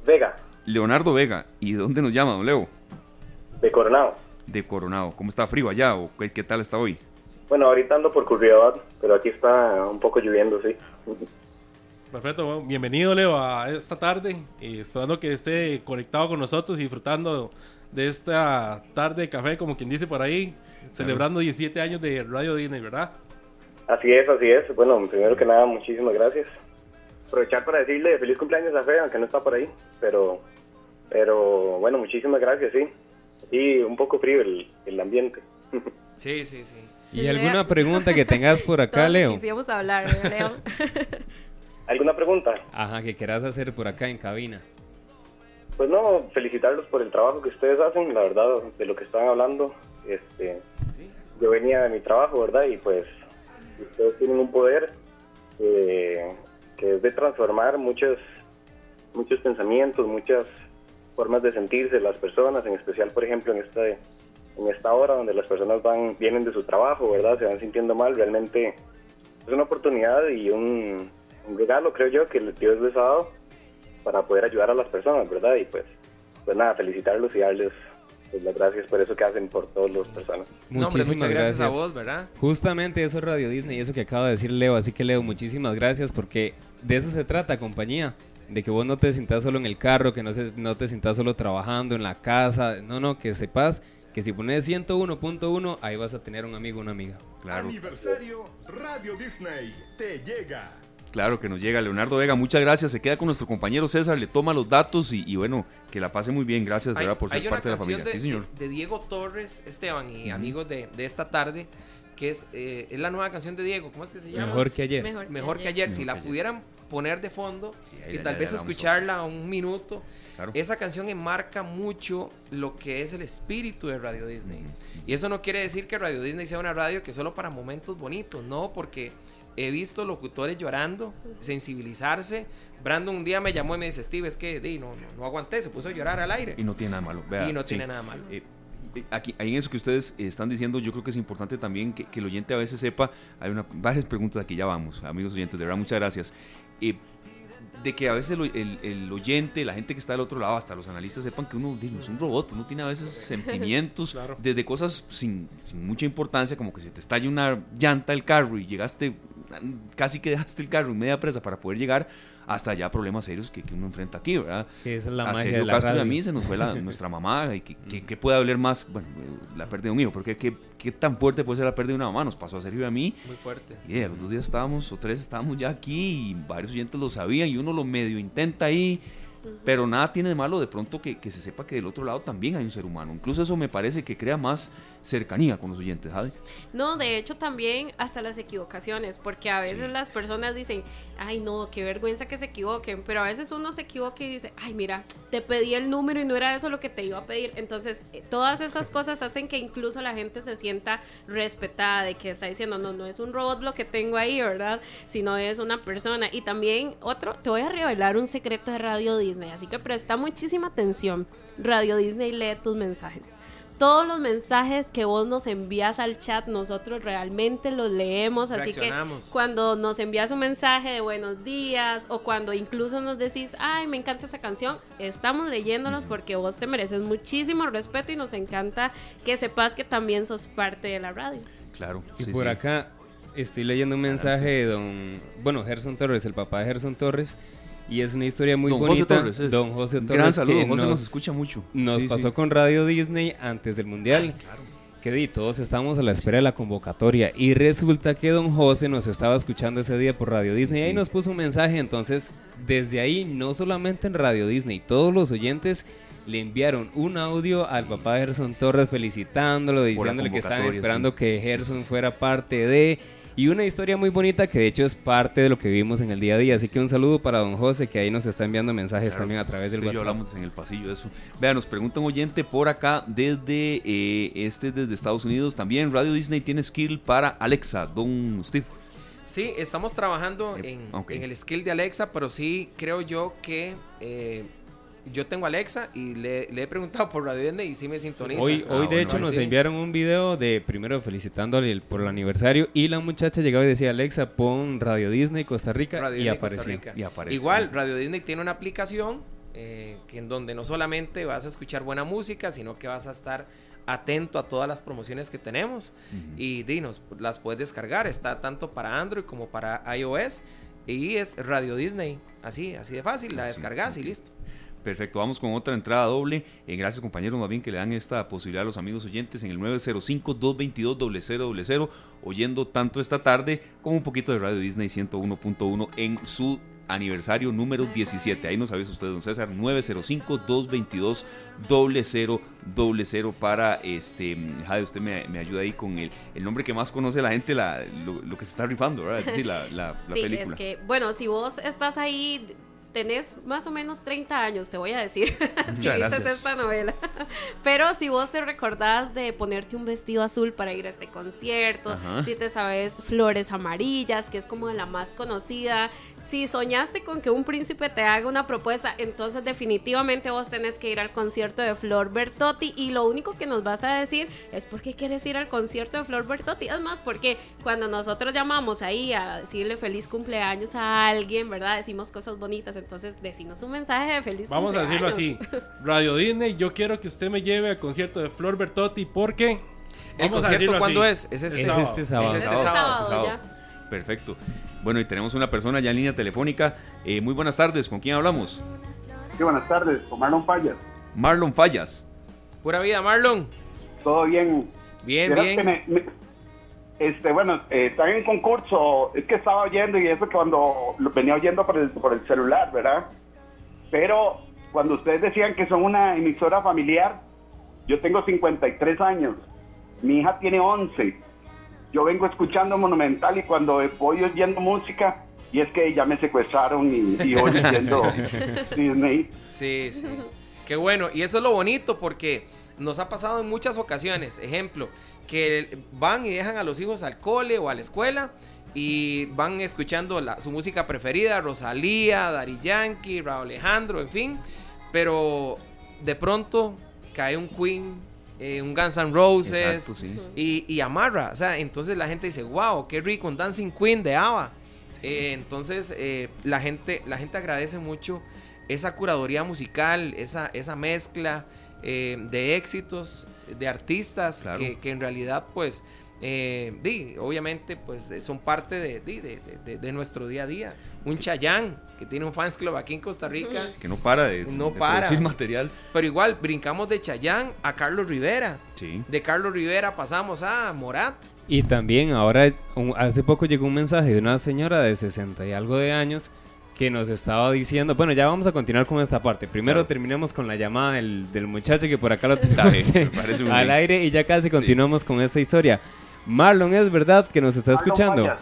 H: Vega,
B: Leonardo Vega. ¿Y de dónde nos llama, don Leo?
H: De Coronado.
B: De Coronado. ¿Cómo está frío allá o qué, qué tal está hoy?
H: Bueno, ahorita ando por Curridabat, pero aquí está un poco lloviendo, sí.
G: Perfecto, bueno, bienvenido Leo a esta tarde, eh, esperando que esté conectado con nosotros y disfrutando de esta tarde de café, como quien dice por ahí, celebrando 17 años de Radio Disney, ¿verdad?
H: Así es, así es. Bueno, primero que nada, muchísimas gracias. Aprovechar para decirle feliz cumpleaños a Fe, aunque no está por ahí, pero, pero bueno, muchísimas gracias, sí. Y un poco frío el, el ambiente.
D: Sí, sí, sí.
F: ¿Y alguna pregunta que tengas por acá, Leo?
E: Quisimos hablar, ¿verdad, Leo.
H: ¿Alguna pregunta?
F: Ajá, que quieras hacer por acá en cabina.
H: Pues no, felicitarlos por el trabajo que ustedes hacen, la verdad, de lo que están hablando. Este, yo venía de mi trabajo, ¿verdad? Y pues ustedes tienen un poder eh, que es de transformar muchos, muchos pensamientos, muchas formas de sentirse las personas, en especial, por ejemplo, en esta, en esta hora donde las personas van, vienen de su trabajo, ¿verdad? Se van sintiendo mal, realmente es una oportunidad y un, un regalo, creo yo, que Dios les ha dado para poder ayudar a las personas, ¿verdad? Y pues, pues nada, felicitarlos y darles pues, las gracias por eso que hacen por todas las personas.
D: No, hombre,
F: Muchísimas
D: muchas gracias,
F: gracias.
D: a vos, ¿verdad?
F: Justamente eso es Radio Disney y eso que acaba de decir Leo. Así que Leo, muchísimas gracias porque de eso se trata, compañía. De que vos no te sientas solo en el carro, que no, se, no te sientas solo trabajando en la casa. No, no, que sepas que si pones 101.1, ahí vas a tener un amigo o una amiga.
B: Claro.
C: Aniversario Radio Disney te llega.
B: Claro que nos llega Leonardo Vega, muchas gracias. Se queda con nuestro compañero César, le toma los datos y, bueno, que la pase muy bien. Gracias de verdad por ser parte de la familia.
D: De,
B: sí, señor.
D: De, Diego Torres, Esteban y amigos de, esta tarde, que es, eh, es la nueva canción de Diego. ¿Cómo es que se llama?
F: Mejor que ayer.
D: Mejor, que ayer. si la pudieran poner de fondo y tal vez escucharla un minuto. Esa canción enmarca mucho lo que es el espíritu de Radio Disney. Y eso no quiere decir que Radio Disney sea una radio que solo para momentos bonitos, no, porque he visto locutores llorando, sensibilizarse. Brandon un día me llamó y me dice, Steve, es que no, no, aguanté, se puso a llorar al aire.
B: Y no tiene nada malo.
D: y no tiene nada malo. Eh,
B: eh, aquí, en eso que ustedes están diciendo, yo creo que es importante también que, el oyente a veces sepa, hay una, varias preguntas, aquí ya vamos, amigos oyentes, de verdad, muchas gracias. Eh, de que a veces el, oyente, la gente que está del otro lado, hasta los analistas sepan que uno es un robot, uno tiene a veces sentimientos desde cosas sin, sin, mucha importancia, como que se te estalla una llanta del carro y llegaste casi que dejaste el carro en media presa para poder llegar hasta ya problemas serios que, uno enfrenta aquí, ¿verdad?
F: Que es la a magia de la Castro
B: y a mí se nos fue nuestra mamá y que, puede hablar más, bueno, eh, la pérdida de un hijo, porque ¿qué, qué, tan fuerte puede ser la pérdida de una mamá, nos pasó a Sergio y a mí.
D: Muy fuerte.
B: Y a los dos días estábamos, o tres estábamos ya aquí y varios oyentes lo sabían y uno lo medio intenta ahí pero nada tiene de malo de pronto que, se sepa que del otro lado también hay un ser humano. Incluso eso me parece que crea más cercanía con los oyentes, ¿sabes?
E: No, de hecho también hasta las equivocaciones, porque a veces las personas dicen, ay no, qué vergüenza que se equivoquen, pero a veces uno se equivoca y dice, ay mira, te pedí el número y no era eso lo que te iba a pedir. Entonces, eh, todas esas cosas hacen que incluso la gente se sienta respetada, de que está diciendo, no, no es un robot lo que tengo ahí, ¿verdad? Sino es una persona. Y también otro, te voy a revelar un secreto de Radio Disney, así que presta muchísima atención. Radio Disney lee tus mensajes todos los mensajes que vos nos envías al chat, nosotros realmente los leemos. Así que cuando nos envías un mensaje de buenos días o cuando incluso nos decís, ay, me encanta esa canción, estamos leyéndolos porque vos te mereces muchísimo respeto y nos encanta que sepas que también sos parte de la radio.
B: Claro.
F: Y por acá estoy leyendo un mensaje de don, bueno, Gerson Torres, el papá de Gerson Torres y es una historia muy bonita.
B: Don José Torres. Gran saludo, José nos, escucha mucho.
F: Nos pasó con Radio Disney antes del Mundial. Que di, todos estábamos a la espera de la convocatoria. Y resulta que Don José nos estaba escuchando ese día por Radio Disney. y ahí nos puso un mensaje. Entonces, desde ahí, no solamente en Radio Disney, todos los oyentes le enviaron un audio al papá de Gerson Torres felicitándolo, diciéndole que estaban esperando que Gerson fuera parte de y una historia muy bonita que de hecho es parte de lo que vivimos en el día a día. Así que un saludo para don José que ahí nos está enviando mensajes también a través del WhatsApp.
B: hablamos en el pasillo de eso. Vean, nos pregunta un oyente por acá desde eh, este desde Estados Unidos. También Radio Disney tiene skill para Alexa, don Steve.
D: Sí, estamos trabajando eh, en, el skill de Alexa, pero sí creo yo que eh, yo tengo Alexa y le, he preguntado por Radio Disney y sí me sintoniza.
F: Hoy, hoy de ah, hecho, nos enviaron un video de primero felicitándole por el aniversario y la muchacha llegaba y decía, Alexa, pon Radio Disney Costa Rica y, aparecía.
D: Igual, Radio Disney tiene una aplicación eh, en donde no solamente vas a escuchar buena música, sino que vas a estar atento a todas las promociones que tenemos. Y dinos, las puedes descargar, está tanto para Android como para iOS y es Radio Disney, así, así de fácil, la descargas y listo.
B: Perfecto, vamos con otra entrada doble. Eh, gracias compañeros, más bien que le dan esta posibilidad a los amigos oyentes en el 905-222-0000, oyendo tanto esta tarde como un poquito de Radio Disney 101.1 en su aniversario número 17. Ahí nos avisa usted, don César, 905-222-0000 para, este, Jade, usted me, ayuda ahí con el, el nombre que más conoce la gente, la, lo, que se está rifando, ¿verdad? Es la, la,
E: sí, Es que, bueno, si vos estás ahí tenés más o menos 30 años, te voy a decir, si viste esta novela. Pero si vos te recordás de ponerte un vestido azul para ir a este concierto, si te sabes Flores Amarillas, que es como la más conocida, si soñaste con que un príncipe te haga una propuesta, entonces definitivamente vos tenés que ir al concierto de Flor Bertotti y lo único que nos vas a decir es por qué quieres ir al concierto de Flor Bertotti. Es más, porque cuando nosotros llamamos ahí a decirle feliz cumpleaños a alguien, ¿verdad? Decimos cosas bonitas entonces, decimos un mensaje de feliz
G: Vamos
E: a
G: decirlo así. Radio Disney, yo quiero que usted me lleve al concierto de Flor Bertotti porque...
D: ¿El concierto cuándo es?
F: Es este, sábado.
E: este sábado. Es este sábado, ya.
B: Perfecto. Bueno, y tenemos una persona ya en línea telefónica. Eh, muy buenas tardes, ¿con quién hablamos?
I: Sí, buenas tardes, con Marlon Fallas.
B: Marlon Fallas.
D: Pura vida, Marlon.
I: Todo bien.
D: Bien, bien.
I: Este, bueno, eh, están en concurso, es que estaba oyendo y eso cuando lo venía oyendo por el, por el celular, ¿verdad? Pero cuando ustedes decían que son una emisora familiar, yo tengo 53 años, mi hija tiene 11, yo vengo escuchando Monumental y cuando voy oyendo música, y es que ya me secuestraron y, y hoy oyendo Disney.
D: Sí, sí. Qué bueno. Y eso es lo bonito porque nos ha pasado en muchas ocasiones. Ejemplo, que van y dejan a los hijos al cole o a la escuela y van escuchando la- su música preferida, Rosalía, Dari Yankee, Raúl Alejandro, en fin. Pero de pronto cae un Queen, eh, un Guns N' Roses
B: Exacto, sí.
D: y, y amarra. O sea, entonces la gente dice, wow, qué rico, un Dancing Queen de ABBA. Eh, entonces eh, la, gente, la gente agradece mucho esa curaduría musical, esa, esa mezcla de éxitos, de artistas
B: Claro.
D: que, que en realidad pues... eh, di, obviamente pues son parte de, di, de, de- de- de nuestro día a día. Un Chayán que tiene un fans club aquí en Costa Rica,
B: Que no para de,
D: No
B: de
D: para.
B: producir material.
D: pero igual brincamos de Chayán a Carlos Rivera.
B: Sí.
D: De Carlos Rivera pasamos a Morat.
F: Y también ahora, un- hace poco llegó un mensaje de una señora de 60 y algo de años que nos estaba diciendo, bueno, ya vamos a continuar con esta parte. Primero
B: Claro.
F: terminemos con la llamada del, del muchacho que por acá lo
B: Dale,
F: tenemos
B: me parece muy
F: al
B: bien.
F: aire y ya casi continuamos con esta historia. Marlon, ¿es verdad que nos está
I: Marlon
F: escuchando?
I: Fallas.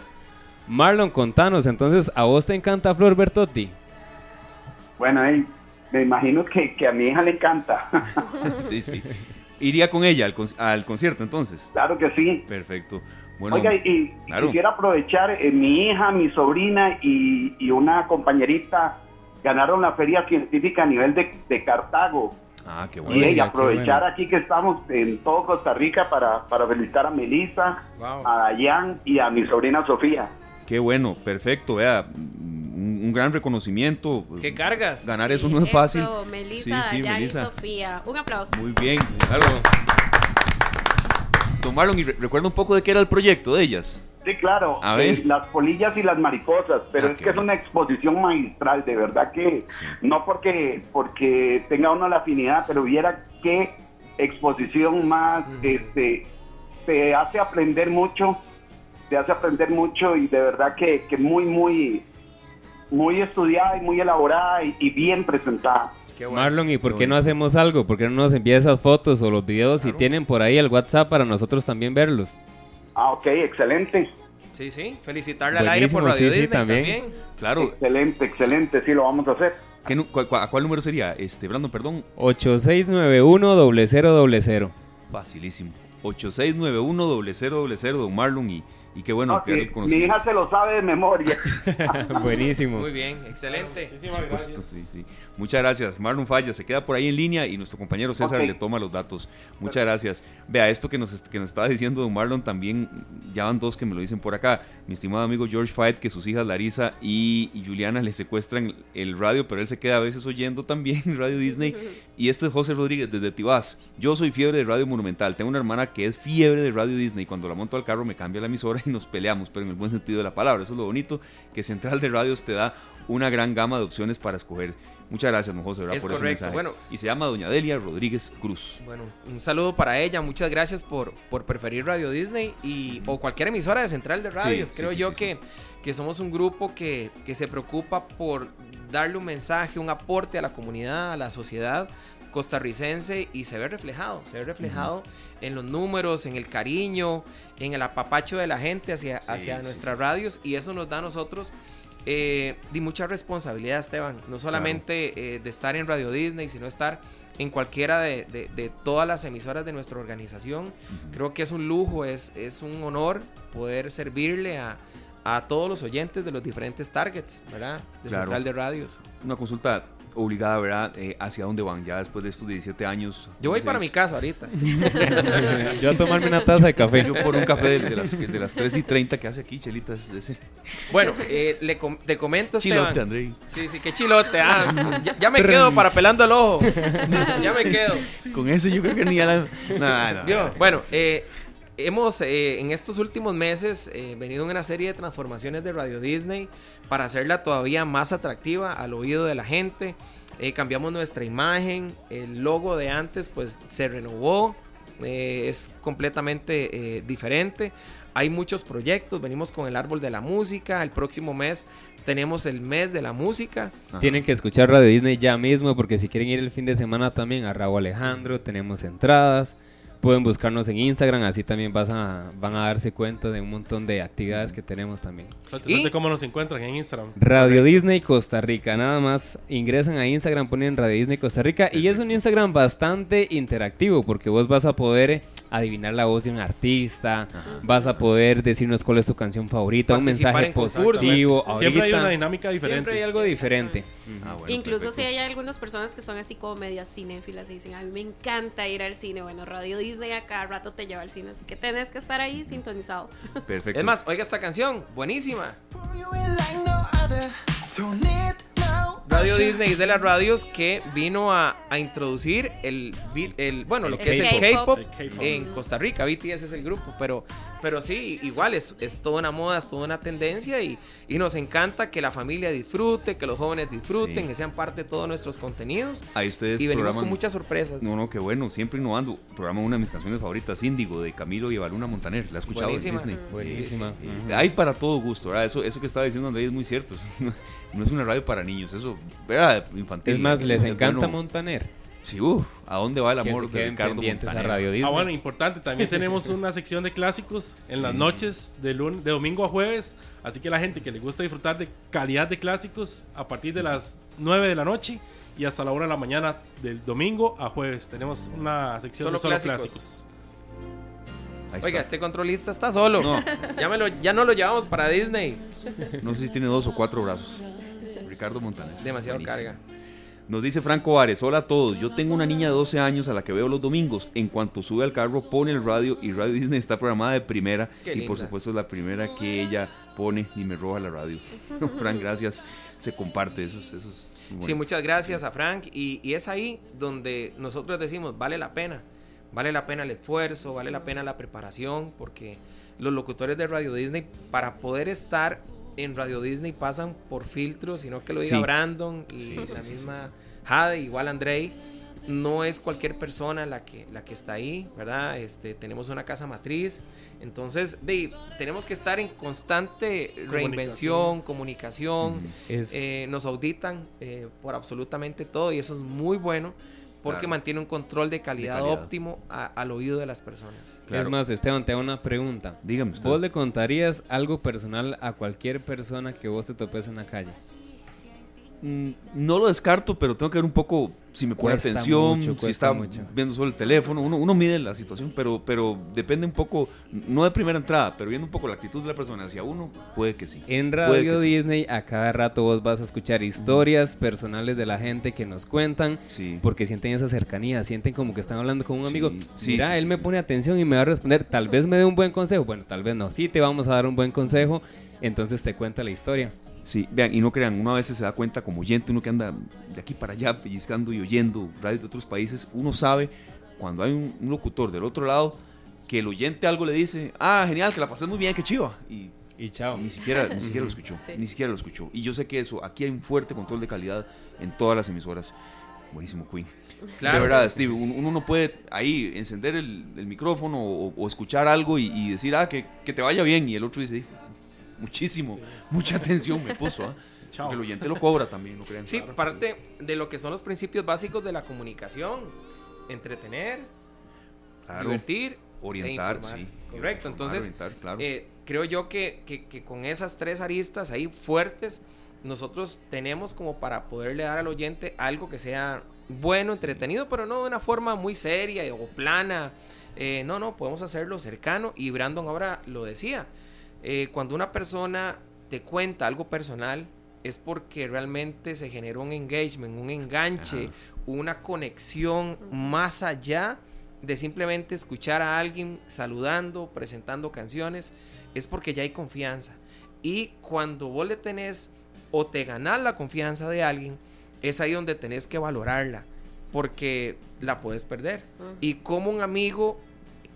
F: Marlon, contanos, entonces, ¿a vos te encanta Flor Bertotti?
I: Bueno, eh, me imagino que, que a mi hija le encanta.
B: Sí, sí. Iría con ella al, con- al concierto entonces.
I: claro que sí.
B: Perfecto. Bueno,
I: Oiga, y, y
B: claro.
I: quisiera aprovechar, eh, mi hija, mi sobrina y, y una compañerita ganaron la feria científica a nivel de, de Cartago.
B: ah, qué
I: Y
B: bueno.
F: Qué
I: aprovechar
F: bueno.
I: aquí que estamos en todo Costa Rica para, para felicitar a Melissa,
D: Wow.
I: a Dayan y a mi sobrina Sofía.
B: Qué bueno, perfecto. Vea, un, un gran reconocimiento.
D: ¿Qué cargas?
B: Ganar eso no es fácil.
E: Eso, Melissa,
B: Sí, sí,
E: Dayan y. Sofía. Un aplauso.
B: Muy bien, claro. Don Marlon, y re- recuerda un poco de qué era el proyecto de ellas.
I: Sí, claro,
B: A ver.
I: eh, las polillas y las mariposas, pero es que es una exposición magistral, de verdad que no porque porque tenga uno la afinidad, pero viera qué exposición más, este, te hace aprender mucho, te hace aprender mucho y de verdad que, que muy, muy, muy estudiada y muy elaborada y, y bien presentada.
D: Qué bueno.
F: Marlon, ¿y por
B: Qué
F: qué no hacemos algo? ¿Por qué no nos envía esas fotos o los videos si
B: Claro.
F: tienen por ahí el WhatsApp para nosotros también verlos?
I: Ah, ok, excelente,
D: Sí, sí. Felicitarle al aire por Radio
F: sí, sí,
D: Disney
F: también.
D: también.
B: Claro.
I: excelente, excelente, sí, lo vamos a hacer.
B: ¿Qué nu- cua- cua- ¿A cuál número sería? Este, Brandon, perdón.
F: 8691-0000.
B: Facilísimo. 8691-0000, don Marlon. Y, y qué bueno
I: No,
B: que era
I: sí,
B: el
I: mi hija se lo sabe de memoria.
F: Buenísimo.
D: Muy bien, excelente.
G: Muchísimas
B: Por supuesto,
G: gracias.
B: sí, sí. Muchas gracias. Marlon Falla se queda por ahí en línea y nuestro compañero César le toma los datos. Muchas gracias. Vea, esto que nos, que nos estaba diciendo don Marlon también, ya van dos que me lo dicen por acá. Mi estimado amigo George Fight, que sus hijas Larisa y, y Juliana le secuestran el radio, pero él se queda a veces oyendo también Radio Disney. Y este es José Rodríguez desde Tibás. Yo soy fiebre de Radio Monumental. Tengo una hermana que es fiebre de Radio Disney. Cuando la monto al carro me cambia la emisora y nos peleamos, pero en el buen sentido de la palabra. Eso es lo bonito, que Central de Radios te da una gran gama de opciones para escoger. Muchas gracias, don José, ¿verdad?
D: Es
B: por ese
D: correcto.
B: mensaje.
D: Bueno.
B: y se llama Doña Delia Rodríguez Cruz.
D: Bueno, un saludo para ella. Muchas gracias por, por preferir Radio Disney y, o cualquier emisora de Central de Radios.
B: sí,
D: Creo
B: sí,
D: yo que, que somos un grupo que, que se preocupa por darle un mensaje, un aporte a la comunidad, a la sociedad costarricense y se ve reflejado, se ve reflejado en los números, en el cariño, en el apapacho de la gente hacia, hacia
B: sí,
D: nuestras radios y eso nos da a nosotros eh, de mucha responsabilidad, Esteban. No solamente eh, de estar en Radio Disney, sino estar en cualquiera de, de- de todas las emisoras de nuestra organización. Creo que es un lujo, es, es un honor poder servirle a, a todos los oyentes de los diferentes targets, ¿verdad? De
B: Claro.
D: Central de Radios.
B: Una consulta obligada, ¿verdad? Eh, ¿Hacia dónde van ya después de estos 17 años?
D: Yo voy para mi
B: 16?
D: casa ahorita.
F: Yo a tomarme una taza de café.
B: Yo por un café de, de las, de las 3 y 30 que hace aquí, Chelitas. Ese
D: Bueno, eh, le com- te comento, Esteban.
B: chilote, Andrei.
D: Sí, sí, qué chilote. Ah, ya, ya me quedo para pelando el ojo. ya me quedo.
B: Con eso yo creo que ni a la... No, no,
D: Yo, bueno, eh, hemos eh, en estos últimos meses eh, venido en una serie de transformaciones de Radio Disney para hacerla todavía más atractiva al oído de la gente. Eh, cambiamos nuestra imagen, el logo de antes pues se renovó, eh, es completamente eh, diferente. hay muchos proyectos, venimos con el árbol de la música, el próximo mes tenemos el mes de la música.
F: Tienen que escuchar Radio Disney ya mismo porque si quieren ir el fin de semana también a Raúl Alejandro, tenemos entradas. Pueden buscarnos en Instagram, así también vas a, van a darse cuenta de un montón de actividades que tenemos también.
G: ¿Y? ¿Cómo nos encuentran en Instagram?
F: Radio Disney Costa Rica, nada más ingresan a Instagram, ponen Radio Disney Costa Rica y es un Instagram bastante interactivo porque vos vas a poder adivinar la voz de un artista, vas a poder decirnos cuál es tu canción favorita, un mensaje positivo.
G: Siempre hay una dinámica diferente.
F: Siempre hay algo diferente.
E: Ah, Incluso si hay algunas personas que son así como medias cinéfilas y dicen, a mí me encanta ir al cine, bueno, Radio Disney Disney a cada rato te lleva al cine, así que tenés que estar ahí sintonizado.
D: Perfecto. Es más, oiga esta canción, buenísima. Radio Disney es de las radios que vino a, a introducir el, el, bueno, lo que es el K-pop en Costa Rica. BTS es el grupo, pero pero sí, igual es, es toda una moda, es toda una tendencia y, y, nos encanta que la familia disfrute, que los jóvenes disfruten, que sean parte de todos nuestros contenidos.
B: Ahí ustedes
D: y venimos con muchas sorpresas.
B: No, no, qué bueno, siempre innovando. Programa una de mis canciones favoritas, Índigo, de Camilo y Evaluna Montaner. ¿La has escuchado
D: Buenísima.
B: en Disney?
F: Buenísima.
B: Hay para todo gusto, ¿verdad? Eso, eso que estaba diciendo Andrés es muy cierto. No es una radio para niños, eso, ¿verdad? Infantil.
F: Es más, les encanta Montaner.
B: Sí, uff, ¿a dónde va el amor de Ricardo
F: a Radio Disney?
G: Ah, bueno, importante, también tenemos una sección de clásicos en las noches de, de domingo a jueves, así que la gente que le gusta disfrutar de calidad de clásicos a partir de las 9 de la noche y hasta la 1 de la mañana del domingo a jueves tenemos una sección
D: solo
G: de solo
D: clásicos.
G: clásicos.
D: Oiga, este controlista está solo.
B: No.
D: Ya, me lo, ya no lo llevamos para Disney.
B: No sé si tiene dos o cuatro brazos. Ricardo Montaner.
D: Demasiado
B: Buenísimo.
D: carga.
B: Nos dice Franco Ares, hola a todos, yo tengo una niña de 12 años a la que veo los domingos, en cuanto sube al carro pone el radio y Radio Disney está programada de primera
D: Qué
B: y por supuesto es la primera que ella pone y me roba la radio. Frank, gracias, se comparte, eso es, eso es
D: Sí, muchas gracias a Frank. Y, y es ahí donde nosotros decimos, vale la pena. Vale la pena el esfuerzo, vale la pena la preparación, porque los locutores de Radio Disney, para poder estar en Radio Disney, pasan por filtros, sino que lo diga
B: Sí.
D: Brandon y
B: Sí,
D: la
B: sí,
D: misma Jade, igual Andrei. No es cualquier persona la que, la que está ahí, ¿verdad? Este, tenemos una casa matriz. Entonces, de, tenemos que estar en constante reinvención, comunicación.
F: Es-
D: Eh, nos auditan eh, por absolutamente todo y eso es muy bueno porque
B: Claro.
D: mantiene un control de calidad,
B: calidad.
D: óptimo a- al oído de las personas.
B: Claro.
F: Es más, Esteban, te hago una pregunta.
B: Dígame usted.
F: ¿Vos le contarías algo personal a cualquier persona que vos te topes en la calle?
B: Mm, No lo descarto, pero tengo que ver un poco si me pone atención,
F: mucho,
B: si está
F: mucho.
B: viendo solo el teléfono. Uno, uno mide la situación, pero, pero depende un poco, no de primera entrada, pero viendo un poco la actitud de la persona hacia uno, puede que sí.
F: En Radio
B: sí.
F: Disney a cada rato vos vas a escuchar historias personales de la gente que nos cuentan
B: Sí.
F: porque sienten esa cercanía, sienten como que están hablando con un amigo.
B: Sí,
F: Mira, él me pone atención y me va a responder, tal vez me dé un buen consejo, bueno, tal vez no, sí te vamos a dar un buen consejo, entonces te cuenta la historia.
B: Sí, vean, y no crean, uno a veces se da cuenta como oyente, uno que anda de aquí para allá pellizcando y oyendo radios de otros países, uno sabe cuando hay un, un locutor del otro lado que el oyente algo le dice, ah, genial, que la pasé muy bien, qué chiva. Y
F: Y chao.
B: ni siquiera, ni siquiera lo escuchó,
E: Sí.
B: ni siquiera lo escuchó. Y yo sé que eso, aquí hay un fuerte control de calidad en todas las emisoras. Buenísimo, Queen.
D: Claro.
B: De verdad, Steve, un- uno no puede ahí encender el, el micrófono o, o escuchar algo y, y decir, ah, que, que te vaya bien. Y el otro dice, muchísimo, mucha atención me puso. ¿ah?
G: Chao.
B: El oyente lo cobra también, no crean.
D: Sí, parte de lo que son los principios básicos de la comunicación. Entretener,
B: Claro,
D: divertir,
B: orientar,
D: e informar.
B: sí.
D: Correcto, entonces
B: orientar, claro.
D: eh, creo yo que, que- que con esas tres aristas ahí fuertes, nosotros tenemos como para poderle dar al oyente algo que sea bueno, entretenido, pero no de una forma muy seria o plana. Eh, no, no, podemos hacerlo cercano y Brandon ahora lo decía. Eh, cuando una persona te cuenta algo personal, es porque realmente se generó un engagement, un enganche,
B: Ajá.
D: una conexión más allá de simplemente escuchar a alguien saludando, presentando canciones, es porque ya hay confianza. Y cuando vos le tenés o te ganás la confianza de alguien, es ahí donde tenés que valorarla, porque la puedes perder. Y como un amigo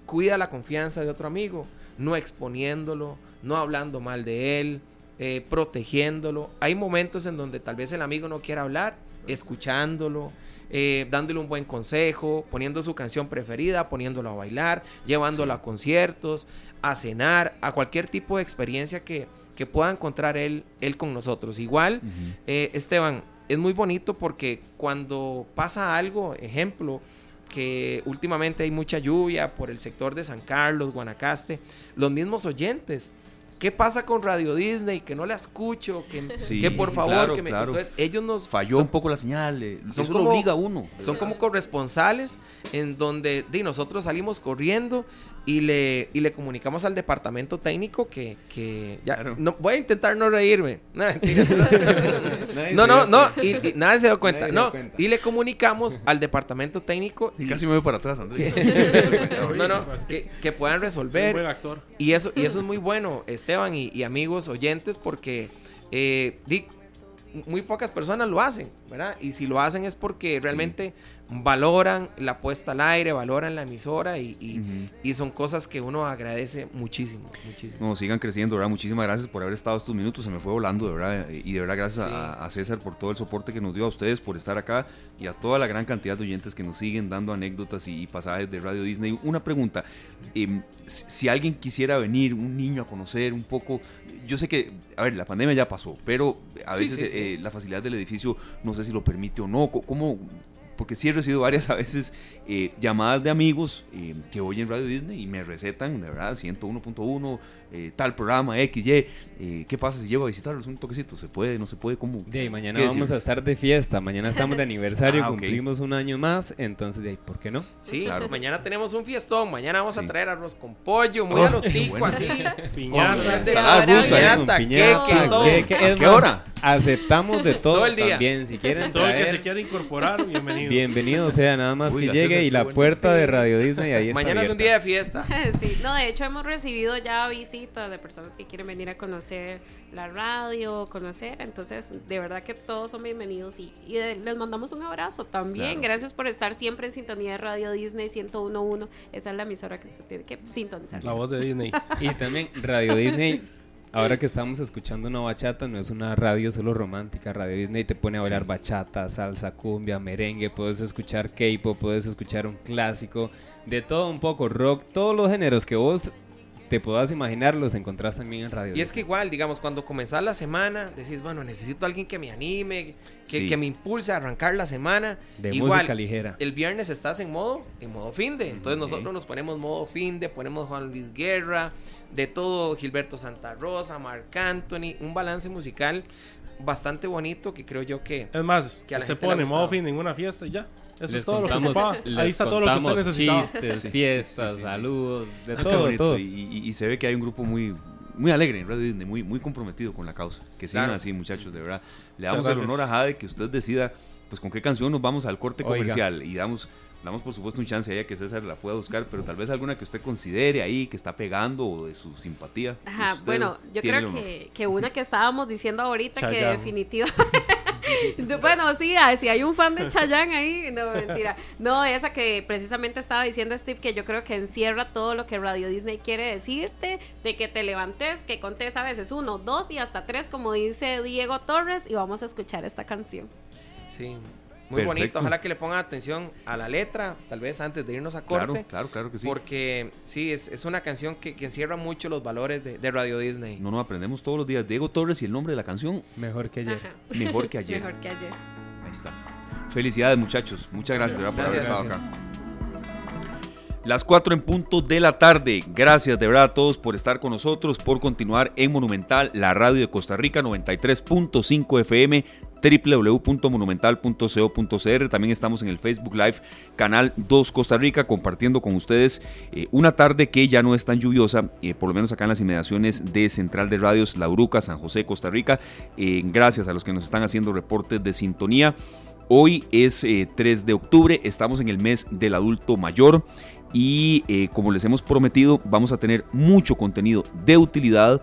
D: cuida la confianza de otro amigo, no exponiéndolo, no hablando mal de él, eh, protegiéndolo. Hay momentos en donde tal vez el amigo no quiera hablar, escuchándolo, eh, dándole un buen consejo, poniendo su canción preferida, poniéndolo a bailar, llevándolo a conciertos, a cenar, a cualquier tipo de experiencia que, que pueda encontrar él, él con nosotros. Igual, eh, Esteban, es muy bonito porque cuando pasa algo, ejemplo, que últimamente hay mucha lluvia por el sector de San Carlos, Guanacaste, los mismos oyentes ¿Qué pasa con Radio Disney? Que no la escucho, que, que por favor, que me... Entonces ellos nos...
B: Falló un poco la señal, eh, son eso como, lo obliga a uno.
D: Son como corresponsales en donde di, nosotros salimos corriendo y le, y le comunicamos al departamento técnico que, que ya, no, voy a intentar no reírme. No, no, no, no, y, nadie se dio cuenta. no, y le comunicamos al departamento técnico.
B: Y, casi me voy para atrás, Andrés.
D: no, no, que, que puedan resolver. actor. Y eso, y eso es muy bueno, Esteban y, amigos oyentes, porque eh, muy pocas personas lo hacen, ¿verdad? Y si lo hacen es porque realmente valoran la puesta al aire, valoran la emisora y, y, son cosas que uno agradece muchísimo, muchísimo.
B: No, sigan creciendo, ¿verdad? Muchísimas gracias por haber estado estos minutos, se me fue volando, de verdad. Y de verdad gracias a, César por todo el soporte que nos dio a ustedes, por estar acá y a toda la gran cantidad de oyentes que nos siguen dando anécdotas y, pasajes de Radio Disney. Una pregunta, em, si alguien quisiera venir, un niño a conocer un poco, yo sé que, a ver, la pandemia ya pasó, pero a veces eh, la facilidad del edificio no sé si lo permite o no. ¿Cómo, porque sí he recibido varias a veces eh, llamadas de amigos eh, que oyen Radio Disney y me recetan, de verdad, 101.1, eh, tal programa, X, Y. Eh, ¿Qué pasa si llego a visitarlos un toquecito? ¿Se puede? ¿No se puede? ¿Cómo?
F: De mañana vamos a estar de fiesta. Mañana estamos de aniversario, ah, cumplimos un año más. Entonces, de ahí, ¿por qué no?
D: Sí, claro. mañana tenemos un fiestón. Mañana vamos a traer arroz con pollo, muy oh, a lo tico, así.
G: Piñata.
F: Salada piñata, ¿Qué hora? Aceptamos de todo, el día. también. Si quieren
G: Todo el que se quiera incorporar, bienvenido.
F: Bienvenido, o sea, nada más que llegue y la puerta de Radio Disney ahí está
D: Mañana es un día de fiesta.
E: sí, no, de hecho hemos recibido ya visitas de personas que quieren venir a conocer la radio, conocer, entonces de verdad que todos son bienvenidos y, les mandamos un abrazo también. Gracias por estar siempre en sintonía de Radio Disney 1011, esa es la emisora que se tiene que sintonizar.
G: La voz de Disney.
F: y también Radio Disney Ahora que estamos escuchando una bachata, no es una radio solo romántica. Radio Disney te pone a bailar bachata, salsa, cumbia, merengue. Puedes escuchar K-pop, puedes escuchar un clásico, de todo un poco, rock, todos los géneros que vos te puedas imaginar, los encontrás también en radio.
D: Y es que igual, digamos, cuando comenzás la semana, decís, bueno, necesito a alguien que me anime, que, me impulse a arrancar la semana.
F: De música ligera.
D: El viernes estás en modo, en modo fin de. Entonces nosotros nos ponemos modo fin de, ponemos Juan Luis Guerra, de todo Gilberto Santa Rosa, Marc Anthony, un balance musical bastante bonito que creo yo que...
G: Es más, que se pone modo fin en una fiesta y ya. Eso es todo lo que Ahí está todo lo que usted necesitaba.
F: Chistes, fiestas, saludos, de ah, todo, todo.
B: Y, se ve que hay un grupo muy muy alegre en Radio Disney, muy, muy comprometido con la causa. Que sigan así, muchachos, de verdad. Le damos el honor a Jade que usted decida pues con qué canción nos vamos al corte comercial y damos damos por supuesto un chance a que César la pueda buscar, pero tal vez alguna que usted considere ahí que está pegando o de su simpatía.
E: Ajá, bueno, yo creo que, que, una que estábamos diciendo ahorita que definitivamente... bueno, sí, ah, si hay un fan de Chayanne ahí, no, mentira. No, esa que precisamente estaba diciendo Steve, que yo creo que encierra todo lo que Radio Disney quiere decirte, de que te levantes, que contes a veces uno, dos y hasta tres, como dice Diego Torres, y vamos a escuchar esta canción.
D: Sí, muy bonito, ojalá que le pongan atención a la letra, tal vez antes de irnos a corte.
B: Claro, claro, claro que sí.
D: Porque sí, es, es una canción que, encierra mucho los valores de, Radio Disney.
B: No, no, aprendemos todos los días. Diego Torres y el nombre de la canción.
F: Mejor que ayer.
B: Mejor que ayer.
E: Mejor que ayer.
B: Ahí está. Felicidades, muchachos. Muchas gracias, por haber estado acá. Las 4 en punto de la tarde. Gracias de verdad a todos por estar con nosotros, por continuar en Monumental, la radio de Costa Rica 93.5 FM www.monumental.co.cr. También estamos en el Facebook Live, Canal 2 Costa Rica, compartiendo con ustedes eh, una tarde que ya no es tan lluviosa, eh, por lo menos acá en las inmediaciones de Central de Radios La Uruca, San José, Costa Rica. Eh, gracias a los que nos están haciendo reportes de sintonía. Hoy es 3 de octubre, estamos en el mes del adulto mayor y como les hemos prometido vamos a tener mucho contenido de utilidad,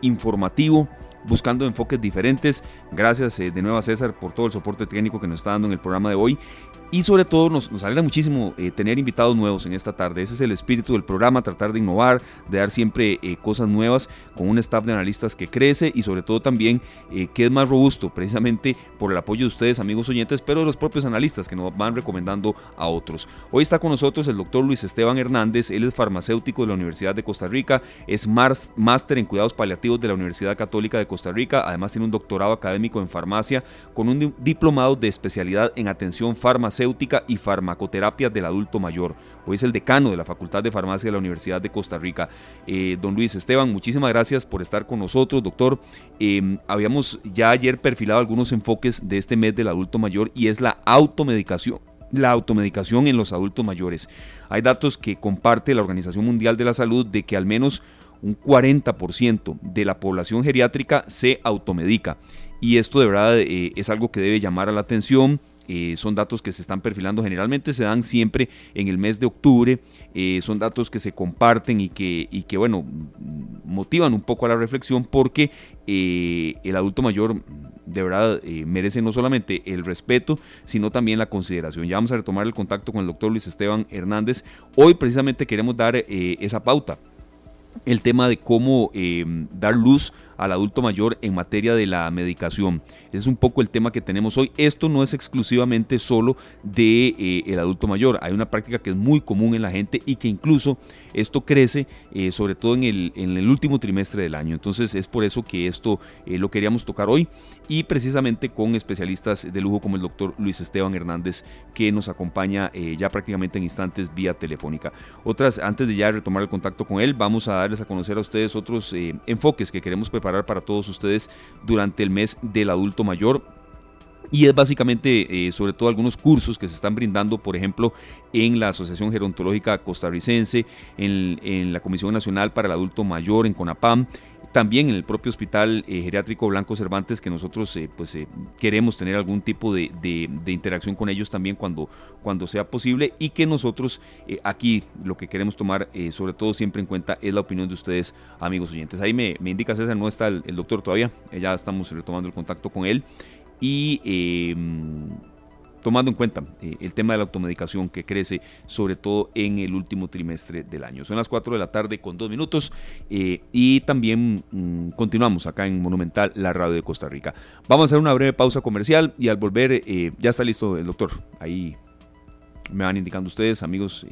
B: informativo, buscando enfoques diferentes. Gracias de nuevo a César por todo el soporte técnico que nos está dando en el programa de hoy. Y sobre todo nos, alegra muchísimo tener invitados nuevos en esta tarde. Ese es el espíritu del programa, tratar de innovar, de dar siempre cosas nuevas con un staff de analistas que crece y sobre todo también que es más robusto precisamente por el apoyo de ustedes amigos oyentes, pero de los propios analistas que nos van recomendando a otros. Hoy está con nosotros el doctor Luis Esteban Hernández, él es farmacéutico de la Universidad de Costa Rica, es máster en cuidados paliativos de la Universidad Católica de Costa Rica, además tiene un doctorado académico en farmacia con un diplomado de especialidad en atención farmacéutica y farmacoterapia del adulto mayor. Hoy es el decano de la Facultad de Farmacia de la Universidad de Costa Rica. Eh, don Luis Esteban, muchísimas gracias por estar con nosotros, doctor. Em, habíamos ya ayer perfilado algunos enfoques de este mes del adulto mayor y es la automedicación la automedicación en los adultos mayores. Hay datos que comparte la Organización Mundial de la Salud de que al menos un 40% de la población geriátrica se automedica. Y esto de verdad eh, es algo que debe llamar a la atención. Eh, son datos que se están perfilando, generalmente se dan siempre en el mes de octubre, eh, son datos que se comparten y que, y que, bueno, motivan un poco a la reflexión porque el adulto mayor de verdad merece no solamente el respeto, sino también la consideración. Ya vamos a retomar el contacto con el doctor Luis Esteban Hernández. Hoy precisamente queremos dar esa pauta el tema de cómo eh, dar luz al adulto mayor en materia de la medicación. Es un poco el tema que tenemos hoy. Esto no es exclusivamente solo de eh, el adulto mayor. Hay una práctica que es muy común en la gente y que incluso esto crece eh, sobre todo en el, en el, último trimestre del año. Entonces es por eso que esto eh, lo queríamos tocar hoy y precisamente con especialistas de lujo como el doctor Luis Esteban Hernández que nos acompaña ya prácticamente en instantes vía telefónica. Otras, antes de ya retomar el contacto con él, vamos a darles a conocer a ustedes otros enfoques que queremos preparar para todos ustedes durante el mes del adulto mayor. Y es básicamente, eh, sobre todo, algunos cursos que se están brindando, por ejemplo, en la Asociación Gerontológica Costarricense, en, en la Comisión Nacional para el Adulto Mayor, en CONAPAM, también en el propio Hospital eh, Geriátrico Blanco Cervantes, que nosotros eh, pues, eh, queremos tener algún tipo de, interacción con ellos también cuando, cuando sea posible y que nosotros aquí lo que queremos tomar sobre todo siempre en cuenta es la opinión de ustedes, amigos oyentes. Ahí me, me indica César, no está el, doctor todavía, ya estamos retomando el contacto con él y tomando en cuenta eh, el tema de la automedicación que crece sobre todo en el último trimestre del año. Son las 4 de la tarde con 2 minutos eh, y también mm, continuamos acá en Monumental, la radio de Costa Rica. Vamos a hacer una breve pausa comercial y al volver eh, ya está listo el doctor. Ahí me van indicando ustedes, amigos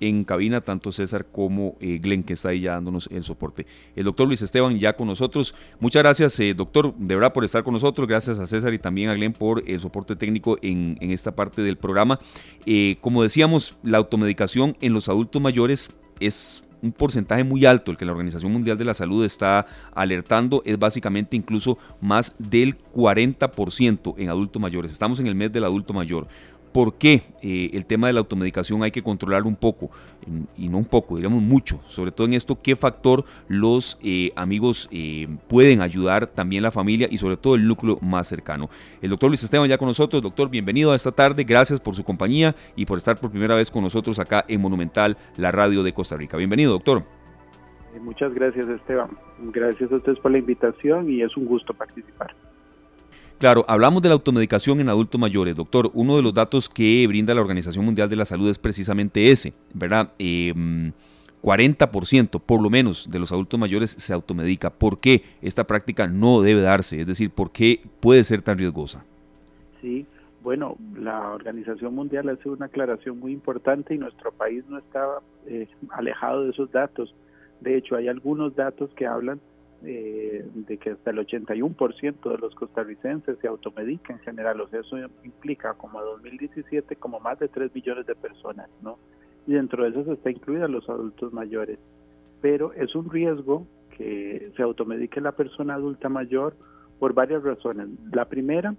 B: en cabina, tanto César como eh, Glenn, que está ahí ya dándonos el soporte. El doctor Luis Esteban ya con nosotros. Muchas gracias, eh, doctor, de verdad, por estar con nosotros. Gracias a César y también a Glenn por el soporte técnico en, esta parte del programa. Eh, como decíamos, la automedicación en los adultos mayores es un porcentaje muy alto el que la Organización Mundial de la Salud está alertando es básicamente incluso más del 40% en adultos mayores. Estamos en el mes del adulto mayor por qué eh, el tema de la automedicación hay que controlar un poco, y no un poco, diríamos mucho, sobre todo en esto, qué factor los eh, amigos eh, pueden ayudar, también la familia y sobre todo el núcleo más cercano. El doctor Luis Esteban ya con nosotros, doctor, bienvenido a esta tarde, gracias por su compañía y por estar por primera vez con nosotros acá en Monumental, la radio de Costa Rica. Bienvenido, doctor.
J: Muchas gracias, Esteban. Gracias a ustedes por la invitación y es un gusto participar.
B: Claro, hablamos de la automedicación en adultos mayores, doctor. Uno de los datos que brinda la Organización Mundial de la Salud es precisamente ese, ¿verdad? 40% em, por lo menos de los adultos mayores se automedica. ¿Por qué esta práctica no debe darse? Es decir, ¿por qué puede ser tan riesgosa?
J: Sí, bueno, la Organización Mundial hace una aclaración muy importante y nuestro país no está eh, alejado de esos datos. De hecho, hay algunos datos que hablan eh, de que hasta el 81% de los costarricenses se automedican en general, o sea, eso implica como a 2017 como más de 3 millones de personas, ¿no? Y dentro de eso está incluida los adultos mayores. Pero es un riesgo que se automedique la persona adulta mayor por varias razones. La primera,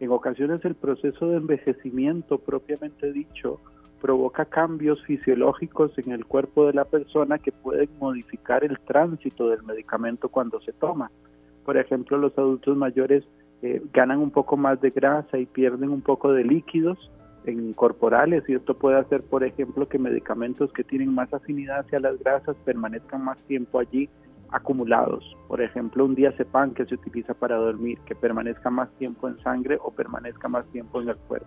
J: en ocasiones el proceso de envejecimiento propiamente dicho provoca cambios fisiológicos en el cuerpo de la persona que pueden modificar el tránsito del medicamento cuando se toma. Por ejemplo, los adultos mayores eh, ganan un poco más de grasa y pierden un poco de líquidos en corporales y esto puede hacer, por ejemplo, que medicamentos que tienen más afinidad hacia las grasas permanezcan más tiempo allí acumulados. Por ejemplo, un diazepam que se utiliza para dormir, que permanezca más tiempo en sangre o permanezca más tiempo en el cuerpo.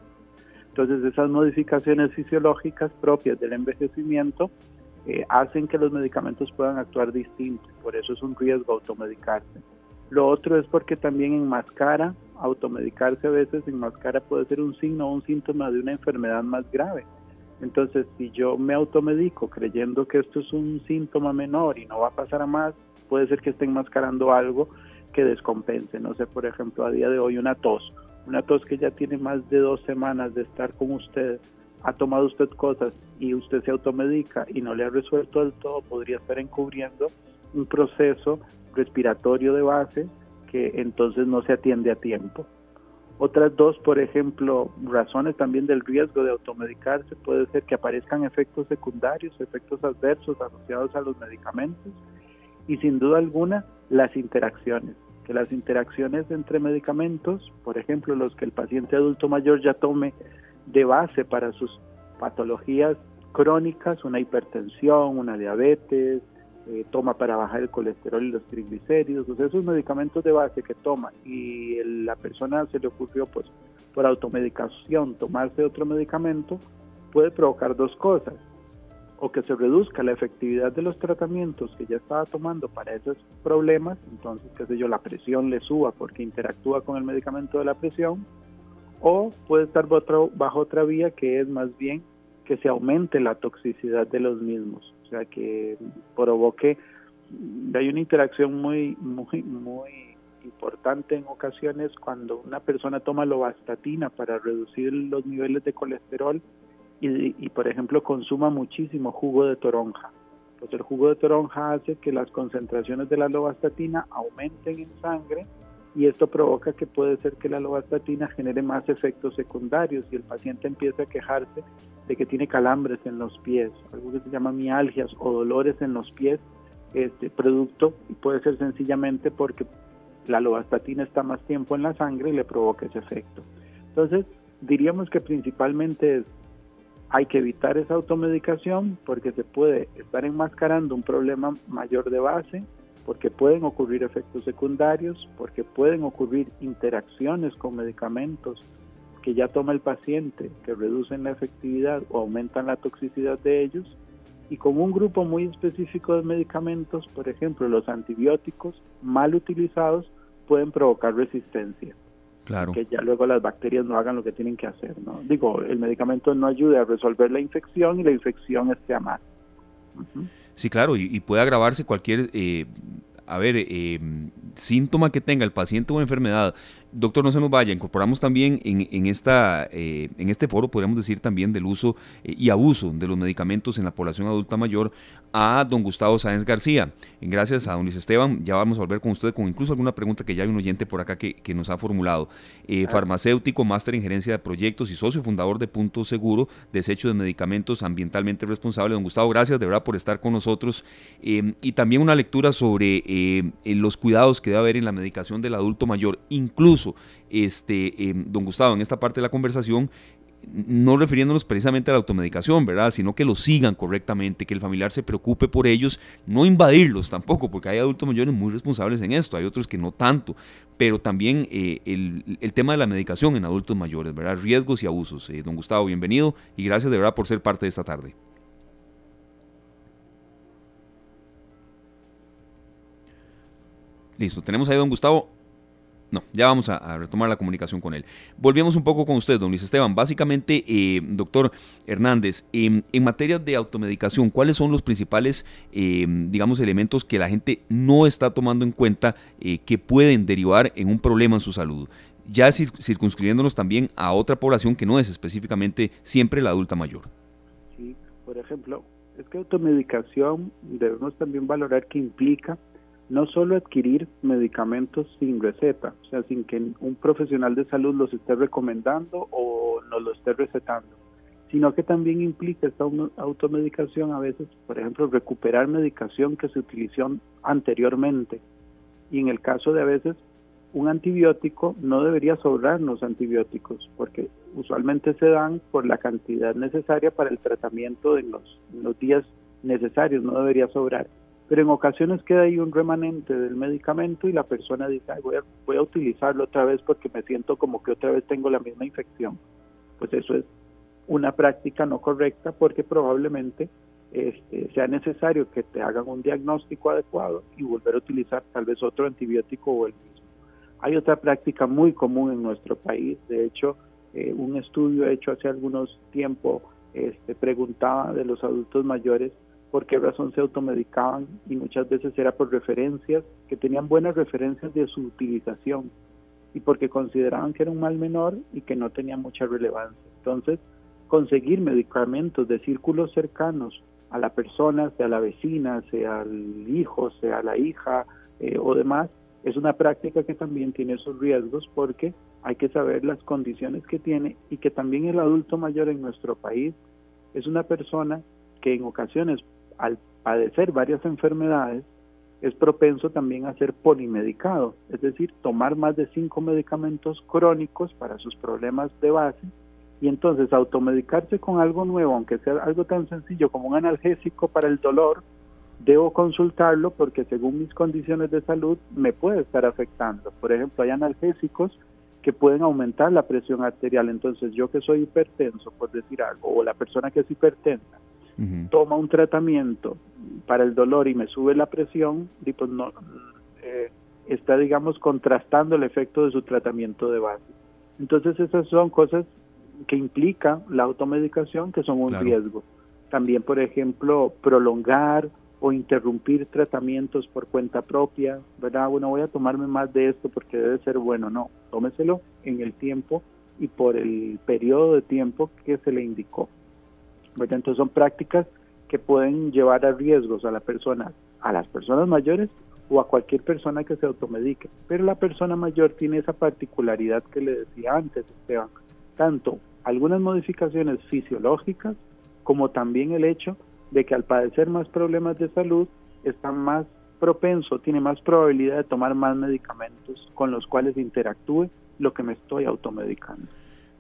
J: Entonces, esas modificaciones fisiológicas propias del envejecimiento eh, hacen que los medicamentos puedan actuar distintos. Por eso es un riesgo automedicarse. Lo otro es porque también enmascara, automedicarse a veces enmascara puede ser un signo o un síntoma de una enfermedad más grave. Entonces, si yo me automedico creyendo que esto es un síntoma menor y no va a pasar a más, puede ser que esté enmascarando algo que descompense. No sé, por ejemplo, a día de hoy una tos, una tos que ya tiene más de dos semanas de estar con usted, ha tomado usted cosas y usted se automedica y no le ha resuelto del todo, podría estar encubriendo un proceso respiratorio de base que entonces no se atiende a tiempo. Otras dos, por ejemplo, razones también del riesgo de automedicarse puede ser que aparezcan efectos secundarios, efectos adversos asociados a los medicamentos y sin duda alguna las interacciones, que las interacciones entre medicamentos, por ejemplo, los que el paciente adulto mayor ya tome de base para sus patologías crónicas, una hipertensión, una diabetes, eh, toma para bajar el colesterol y los triglicéridos, esos medicamentos de base que toma y la persona se le ocurrió pues por automedicación tomarse otro medicamento, puede provocar dos cosas, o que se reduzca la efectividad de los tratamientos que ya estaba tomando para esos problemas, entonces, qué sé yo, la presión le suba porque interactúa con el medicamento de la presión, o puede estar bajo, otra vía que es más bien que se aumente la toxicidad de los mismos o sea que provoque hay una interacción muy muy muy importante en ocasiones cuando una persona toma lovastatina para reducir los niveles de colesterol y, y por ejemplo consuma muchísimo jugo de toronja pues el jugo de toronja hace que las concentraciones de la lovastatina aumenten en sangre y esto provoca que puede ser que la lovastatina genere más efectos secundarios y el paciente empiece a quejarse de que tiene calambres en los pies, algo que se llama mialgias o dolores en los pies, este producto puede ser sencillamente porque la lovastatina está más tiempo en la sangre y le provoca ese efecto. Entonces, diríamos que principalmente es hay que evitar esa automedicación porque se puede estar enmascarando un problema mayor de base porque pueden ocurrir efectos secundarios, porque pueden ocurrir interacciones con medicamentos que ya toma el paciente, que reducen la efectividad o aumentan la toxicidad de ellos, y con un grupo muy específico de medicamentos, por ejemplo, los antibióticos mal utilizados pueden provocar resistencia.
B: Claro.
J: Que ya luego las bacterias no hagan lo que tienen que hacer, ¿no? Digo, el medicamento no ayuda a resolver la infección y la infección esté a.
B: Sí, claro, y, puede agravarse cualquier, eh, a ver, eh, síntoma que tenga el paciente o enfermedad Doctor, no se nos vaya, incorporamos también en, esta, eh, en este foro, podríamos decir también del uso eh, y abuso de los medicamentos en la población adulta mayor a don Gustavo Sáenz García. Gracias a don Luis Esteban, ya vamos a volver con usted con incluso alguna pregunta que ya hay un oyente por acá que, nos ha formulado. Eh, farmacéutico, máster en gerencia de proyectos y socio fundador de Punto Seguro, desecho de medicamentos ambientalmente responsable. Don Gustavo, gracias de verdad por estar con nosotros. y también una lectura sobre los cuidados que debe haber en la medicación del adulto mayor, incluso este, em, don Gustavo, en esta parte de la conversación, no refiriéndonos precisamente a la automedicación, ¿verdad? Sino que lo sigan correctamente, que el familiar se preocupe por ellos, no invadirlos tampoco, porque hay adultos mayores muy responsables en esto, hay otros que no tanto, pero también eh, el, tema de la medicación en adultos mayores, ¿verdad? Riesgos y abusos. Eh, don Gustavo, bienvenido y gracias de verdad por ser parte de esta tarde. Listo, tenemos ahí a don Gustavo. No, ya vamos a, retomar la comunicación con él. Volvemos un poco con usted, don Luis Esteban. Básicamente, eh, doctor Hernández, em, en materia de automedicación, ¿cuáles son los principales, em, digamos, elementos que la gente no está tomando en cuenta eh, que pueden derivar en un problema en su salud? Ya circunscribiéndonos también a otra población que no es específicamente siempre la adulta mayor.
J: Sí, por ejemplo, es que automedicación debemos también valorar que implica no solo adquirir medicamentos sin receta, o sea, sin que un profesional de salud los esté recomendando o nos lo esté recetando, sino que también implica esta automedicación a veces, por ejemplo, recuperar medicación que se utilizó anteriormente. Y en el caso de a veces un antibiótico no debería sobrarnos antibióticos, porque usualmente se dan por la cantidad necesaria para el tratamiento en los, en los días necesarios, no debería sobrar pero en ocasiones queda ahí un remanente del medicamento y la persona dice, voy, a, voy a utilizarlo otra vez porque me siento como que otra vez tengo la misma infección. Pues eso es una práctica no correcta porque probablemente este, sea necesario que te hagan un diagnóstico adecuado y volver a utilizar tal vez otro antibiótico o el mismo. Hay otra práctica muy común en nuestro país, de hecho, eh, un estudio hecho hace algunos tiempos este, preguntaba de los adultos mayores por qué razón se automedicaban y muchas veces era por referencias, que tenían buenas referencias de su utilización y porque consideraban que era un mal menor y que no tenía mucha relevancia. Entonces, conseguir medicamentos de círculos cercanos a la persona, sea la vecina, sea el hijo, sea la hija eh, o demás, es una práctica que también tiene esos riesgos porque hay que saber las condiciones que tiene y que también el adulto mayor en nuestro país es una persona que en ocasiones al padecer varias enfermedades, es propenso también a ser polimedicado, es decir, tomar más de cinco medicamentos crónicos para sus problemas de base y entonces automedicarse con algo nuevo, aunque sea algo tan sencillo como un analgésico para el dolor, debo consultarlo porque según mis condiciones de salud me puede estar afectando. Por ejemplo, hay analgésicos que pueden aumentar la presión arterial, entonces yo que soy hipertenso, por decir algo, o la persona que es hipertensa, toma un tratamiento para el dolor y me sube la presión, y pues no, eh, está, digamos, contrastando el efecto de su tratamiento de base. Entonces esas son cosas que implica la automedicación que son un riesgo. También, por ejemplo, prolongar o interrumpir tratamientos por cuenta propia, ¿verdad? Bueno, voy a tomarme más de esto porque debe ser bueno. No, tómeselo en el tiempo y por el periodo de tiempo que se le indicó. Entonces son prácticas que pueden llevar a riesgos a la persona, a las personas mayores o a cualquier persona que se automedique. Pero la persona mayor tiene esa particularidad que le decía antes, Esteban, tanto algunas modificaciones fisiológicas como también el hecho de que al padecer más problemas de salud está más propenso, tiene más probabilidad de tomar más medicamentos con los cuales interactúe lo que me estoy automedicando.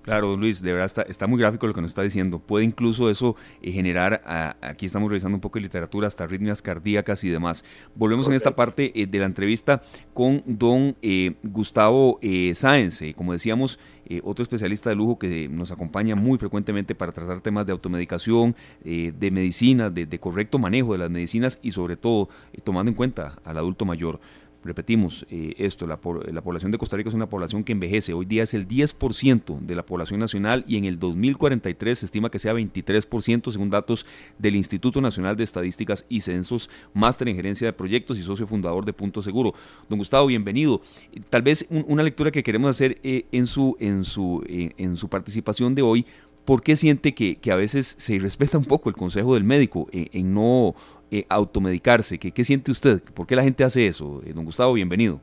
B: Claro, Luis, de verdad está, muy gráfico lo que nos está diciendo. Puede incluso eso eh, generar, aquí estamos revisando un poco de literatura, hasta arritmias cardíacas y demás. Volvemos en esta parte eh, de la entrevista con don eh, Gustavo Sáenz, como decíamos, otro especialista de lujo que nos acompaña muy frecuentemente para tratar temas de automedicación, de medicina, de, correcto manejo de las medicinas y sobre todo tomando en cuenta al adulto mayor. Repetimos eh, esto, la, la, población de Costa Rica es una población que envejece. Hoy día es el 10% de la población nacional y en el 2043 se estima que sea 23% según datos del Instituto Nacional de Estadísticas y Censos, máster en gerencia de proyectos y socio fundador de Punto Seguro. Don Gustavo, bienvenido. Tal vez una lectura que queremos hacer eh, en, su, en, su, eh, en su participación de hoy ¿por qué siente que, a veces se irrespeta un poco el consejo del médico en no eh, automedicarse. ¿Qué, ¿Qué, siente usted? ¿Por qué la gente hace eso? Eh, don Gustavo, bienvenido.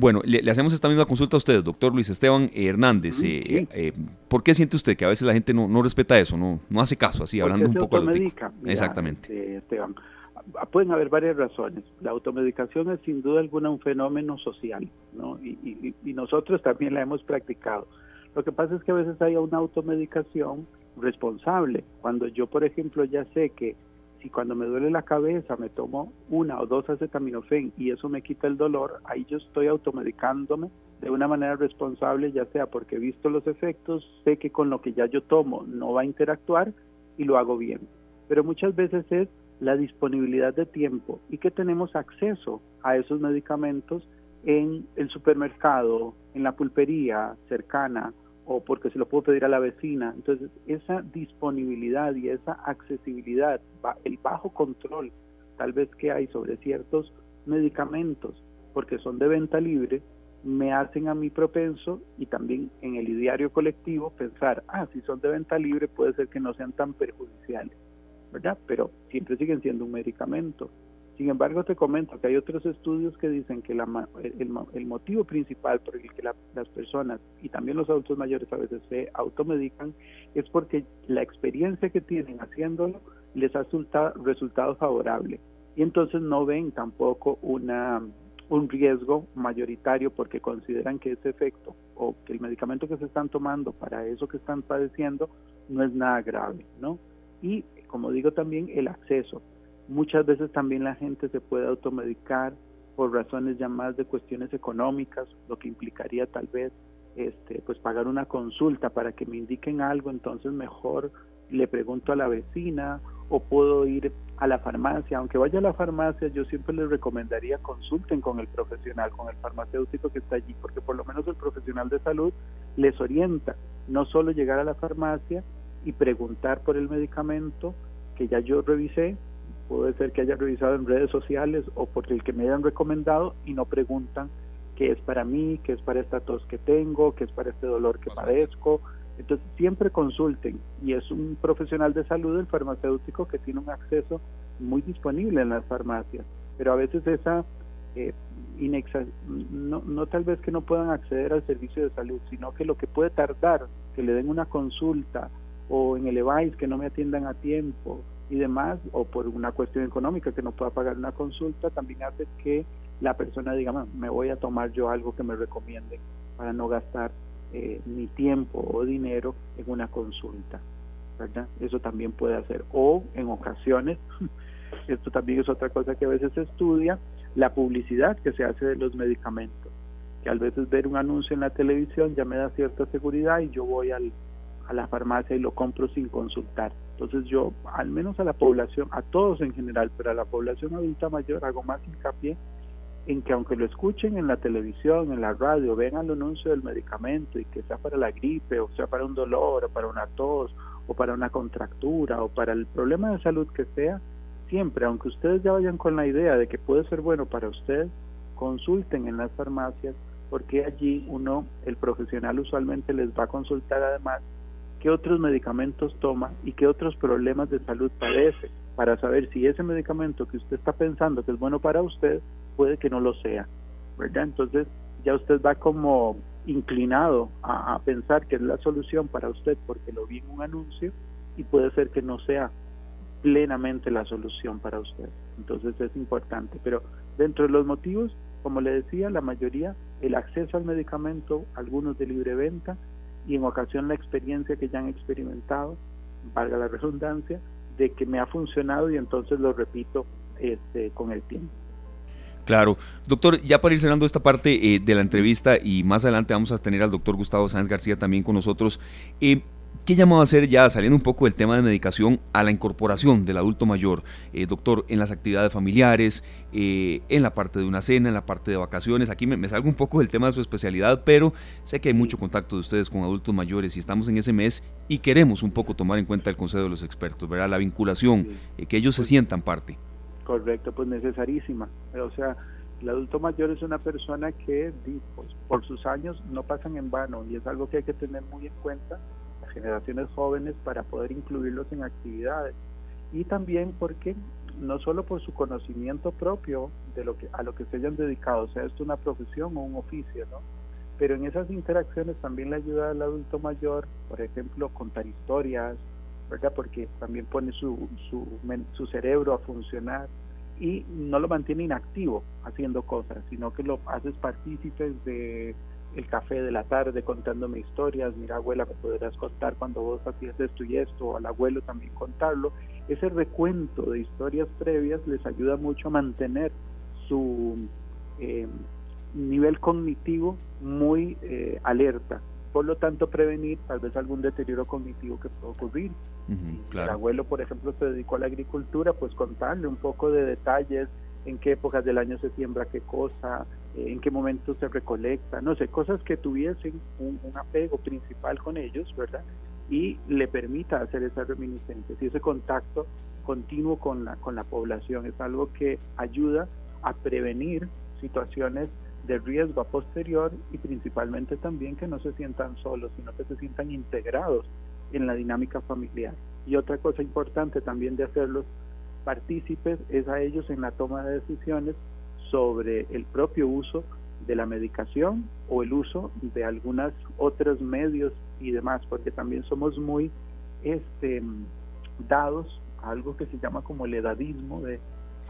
B: Bueno, le, hacemos esta misma consulta a usted, doctor Luis Esteban Hernández. Eh, ¿Por qué siente usted que a veces la gente no, no respeta eso, no, no hace caso, así, hablando un poco
J: de
B: Exactamente.
J: Esteban, pueden haber varias razones. La automedicación es sin duda alguna un fenómeno social, ¿no? Y, nosotros también la hemos practicado. Lo que pasa es que a veces hay una automedicación responsable. Cuando yo, por ejemplo, ya sé que si cuando me duele la cabeza me tomo una o dos acetaminofén y eso me quita el dolor, ahí yo estoy automedicándome de una manera responsable, ya sea porque he visto los efectos, sé que con lo que ya yo tomo no va a interactuar y lo hago bien. Pero muchas veces es la disponibilidad de tiempo y que tenemos acceso a esos medicamentos en el supermercado, en la pulpería cercana o porque se lo puedo pedir a la vecina. Entonces, esa disponibilidad y esa accesibilidad, el bajo control tal vez que hay sobre ciertos medicamentos, porque son de venta libre, me hacen a mí propenso y también en el ideario colectivo pensar, ah, si son de venta libre puede ser que no sean tan perjudiciales. ¿Verdad? Pero siempre siguen siendo un medicamento. Sin embargo, te comento que hay otros estudios que dicen que la, el, motivo principal por el que las personas y también los adultos mayores a veces se automedican es porque la experiencia que tienen haciéndolo les ha resultado, resultado favorable y entonces no ven tampoco una un riesgo mayoritario porque consideran que ese efecto o que el medicamento que se están tomando para eso que están padeciendo no es nada grave, ¿no? Y como digo también el acceso. Muchas veces también la gente se puede automedicar por razones ya más de cuestiones económicas, lo que implicaría tal vez este pues pagar una consulta para que me indiquen algo, entonces mejor le pregunto a la vecina o puedo ir a la farmacia. Aunque vaya a la farmacia, yo siempre les recomendaría consulten con el profesional, con el farmacéutico que está allí, porque por lo menos el profesional de salud les orienta, no solo llegar a la farmacia y preguntar por el medicamento que ya yo revisé, puede ser que haya revisado en redes sociales o por el que me hayan recomendado y no preguntan qué es para mí, qué es para esta tos que tengo, qué es para este dolor que padezco, entonces, siempre consulten. Y es un profesional de salud, el farmacéutico, que tiene un acceso muy disponible en las farmacias, pero a veces esa eh, no, no tal vez que no puedan acceder al servicio de salud, sino que lo que puede tardar, que le den una consulta o en el EVAIS que no me atiendan a tiempo y demás, o por una cuestión económica que no pueda pagar una consulta, también hace que la persona diga, me voy a tomar yo algo que me recomiende para no gastar eh, ni tiempo o dinero en una consulta, ¿verdad? Eso también puede hacer. O en ocasiones, esto también es otra cosa que a veces se estudia, la publicidad que se hace de los medicamentos. Que a veces ver un anuncio en la televisión ya me da cierta seguridad y yo voy al, a la farmacia y lo compro sin consultar. Entonces yo, al menos a la población, a todos en general, pero a la población adulta mayor hago más hincapié en que aunque lo escuchen en la televisión, en la radio, vean el anuncio del medicamento y que sea para la gripe, o sea para un dolor, o para una tos, o para una contractura, o para el problema de salud que sea, siempre, aunque ustedes ya vayan con la idea de que puede ser bueno para usted, consulten en las farmacias, porque allí uno, el profesional usualmente les va a consultar además qué otros medicamentos toma y qué otros problemas de salud padece, para saber si ese medicamento que usted está pensando que es bueno para usted puede que no lo sea, ¿verdad? Entonces ya usted va como inclinado a, pensar que es la solución para usted porque lo vi en un anuncio y puede ser que no sea plenamente la solución para usted. Entonces es importante. Pero dentro de los motivos, como le decía, la mayoría, el acceso al medicamento, algunos de libre venta y en ocasión la experiencia que ya han experimentado, valga la redundancia, de que me ha funcionado y entonces lo repito este, con el tiempo.
B: Claro. Doctor, ya para ir cerrando esta parte eh, de la entrevista y más adelante vamos a tener al doctor Gustavo Sáenz García también con nosotros. Eh, ¿Qué llamado a hacer ya, saliendo un poco del tema de medicación, a la incorporación del adulto mayor, eh, doctor, en las actividades familiares, en la parte de una cena, en la parte de vacaciones? Aquí me, salgo un poco del tema de su especialidad, pero sé que hay mucho contacto de ustedes con adultos mayores y estamos en ese mes y queremos un poco tomar en cuenta el consejo de los expertos, ¿verdad? La vinculación, que ellos se sientan parte.
J: Correcto, pues necesarísima. O sea, el adulto mayor es una persona que pues, por sus años no pasan en vano y es algo que hay que tener muy en cuenta generaciones jóvenes para poder incluirlos en actividades y también porque no solo por su conocimiento propio de lo que a lo que se hayan dedicado, sea esto una profesión o un oficio, ¿no? Pero en esas interacciones también le ayuda al adulto mayor, por ejemplo, contar historias, ¿verdad? Porque también pone su, su, su cerebro a funcionar y no lo mantiene inactivo haciendo cosas, sino que lo haces partícipes de el café de la tarde contándome historias, mira abuela, me podrás contar cuando vos hacías esto y esto, o al abuelo también contarlo. Ese recuento de historias previas les ayuda mucho a mantener su eh, nivel cognitivo muy eh, alerta por lo tanto prevenir tal vez algún deterioro cognitivo que pueda ocurrir. El abuelo, por ejemplo, se dedicó a la agricultura, pues contarle un poco de detalles, en qué épocas del año se siembra qué cosa, en qué momento se recolecta, no sé, cosas que tuviesen un, apego principal con ellos, ¿verdad? Y le permita hacer esas reminiscencias y ese contacto continuo con la, con la población es algo que ayuda a prevenir situaciones de riesgo a posterior y principalmente también que no se sientan solos, sino que se sientan integrados en la dinámica familiar. Y otra cosa importante también de hacerlos partícipes es a ellos en la toma de decisiones sobre el propio uso de la medicación o el uso de algunos otros medios y demás, porque también somos muy este, dados a algo que se llama como el edadismo de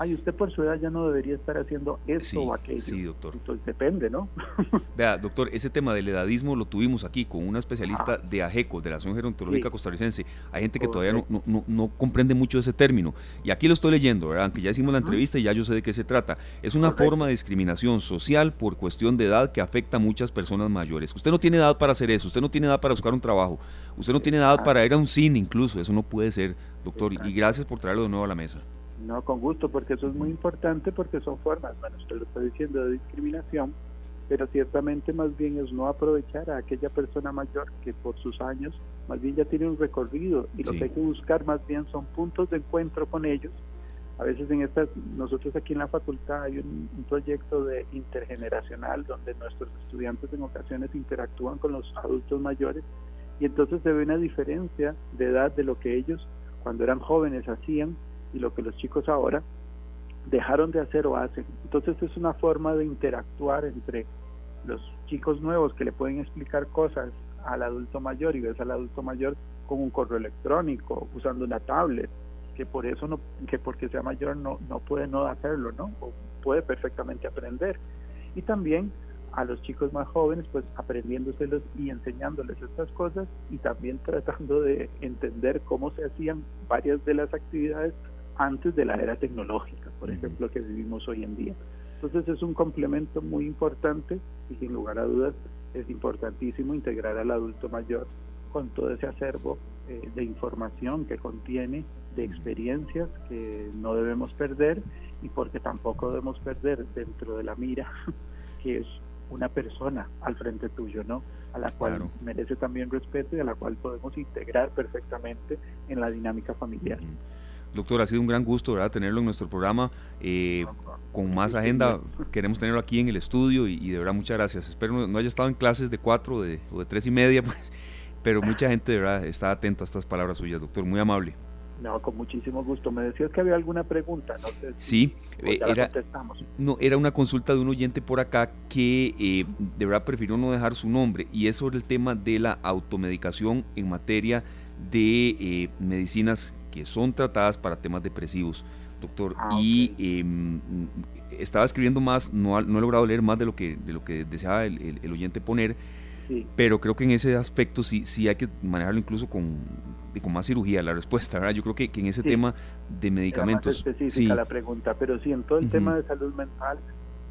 J: ay, usted por su edad ya no debería estar haciendo esto o aquello.
B: Sí, doctor.
J: Entonces depende, ¿no?
B: Vea, doctor, ese tema del edadismo lo tuvimos aquí con una especialista
J: Ah.
B: de AGECO, de la Asociación Gerontológica Costarricense. Hay gente que todavía no, no, no- no comprende mucho ese término. Y aquí lo estoy leyendo, ¿verdad? Aunque ya hicimos la entrevista y ya yo sé de qué se trata. Es una
J: Correcto.
B: forma de discriminación social por cuestión de edad que afecta a muchas personas mayores. Usted no tiene edad para hacer eso, usted no tiene edad para buscar un trabajo, usted no tiene edad para ir a un cine incluso. Eso no puede ser, doctor. Y gracias por traerlo de nuevo a la mesa.
J: No, con gusto, porque eso es muy importante, porque son formas, bueno, usted lo está diciendo, de discriminación, pero ciertamente más bien es no aprovechar a aquella persona mayor que por sus años más bien ya tiene un recorrido y lo
B: Sí.
J: que hay que buscar más bien son puntos de encuentro con ellos. A veces en estas, nosotros aquí en la facultad hay un, un proyecto de intergeneracional donde nuestros estudiantes en ocasiones interactúan con los adultos mayores y entonces se ve una diferencia de edad de lo que ellos cuando eran jóvenes hacían y lo que los chicos ahora dejaron de hacer o hacen. Entonces es una forma de interactuar entre los chicos nuevos que le pueden explicar cosas al adulto mayor y ves al adulto mayor con un correo electrónico, usando una tablet, que por eso no, que porque sea mayor no, no puede no hacerlo, ¿no? O puede perfectamente aprender. Y también a los chicos más jóvenes, pues aprendiéndoselos y enseñándoles estas cosas y también tratando de entender cómo se hacían varias de las actividades antes de la era tecnológica, por ejemplo, que vivimos hoy en día. Entonces es un complemento muy importante y sin lugar a dudas es importantísimo integrar al adulto mayor con todo ese acervo eh, de información que contiene, de experiencias que no debemos perder y porque tampoco debemos perder dentro de la mira que es una persona al frente tuyo, ¿no? A la cual
B: Claro.
J: merece también respeto y a la cual podemos integrar perfectamente en la dinámica familiar.
B: Doctor, ha sido un gran gusto ¿verdad? tenerlo en nuestro programa. eh, con más agenda, queremos tenerlo aquí en el estudio y, y de verdad muchas gracias. Espero no, no haya estado en clases de cuatro de, o de tres y media, pues, pero mucha gente de verdad está atenta a estas palabras suyas, doctor, muy amable.
J: No, con muchísimo gusto. Me decías que había alguna pregunta, no sé si
B: Sí, eh, era,
J: contestamos.
B: no, era una consulta de un oyente por acá que eh, de verdad prefirió no dejar su nombre y es sobre el tema de la automedicación en materia de eh, medicinas que son tratadas para temas depresivos, doctor.
J: Ah,
B: y eh, estaba escribiendo más, no, no he logrado leer más de lo que, de lo que deseaba el, el- el oyente poner,
J: Sí.
B: pero creo que en ese aspecto sí, sí hay que manejarlo incluso con, con más cirugía la respuesta, ¿verdad? Yo creo que, que en ese
J: Sí.
B: tema de
J: Era más
B: medicamentos...
J: específica
B: sí,
J: la pregunta, pero sí, en todo el tema de salud mental,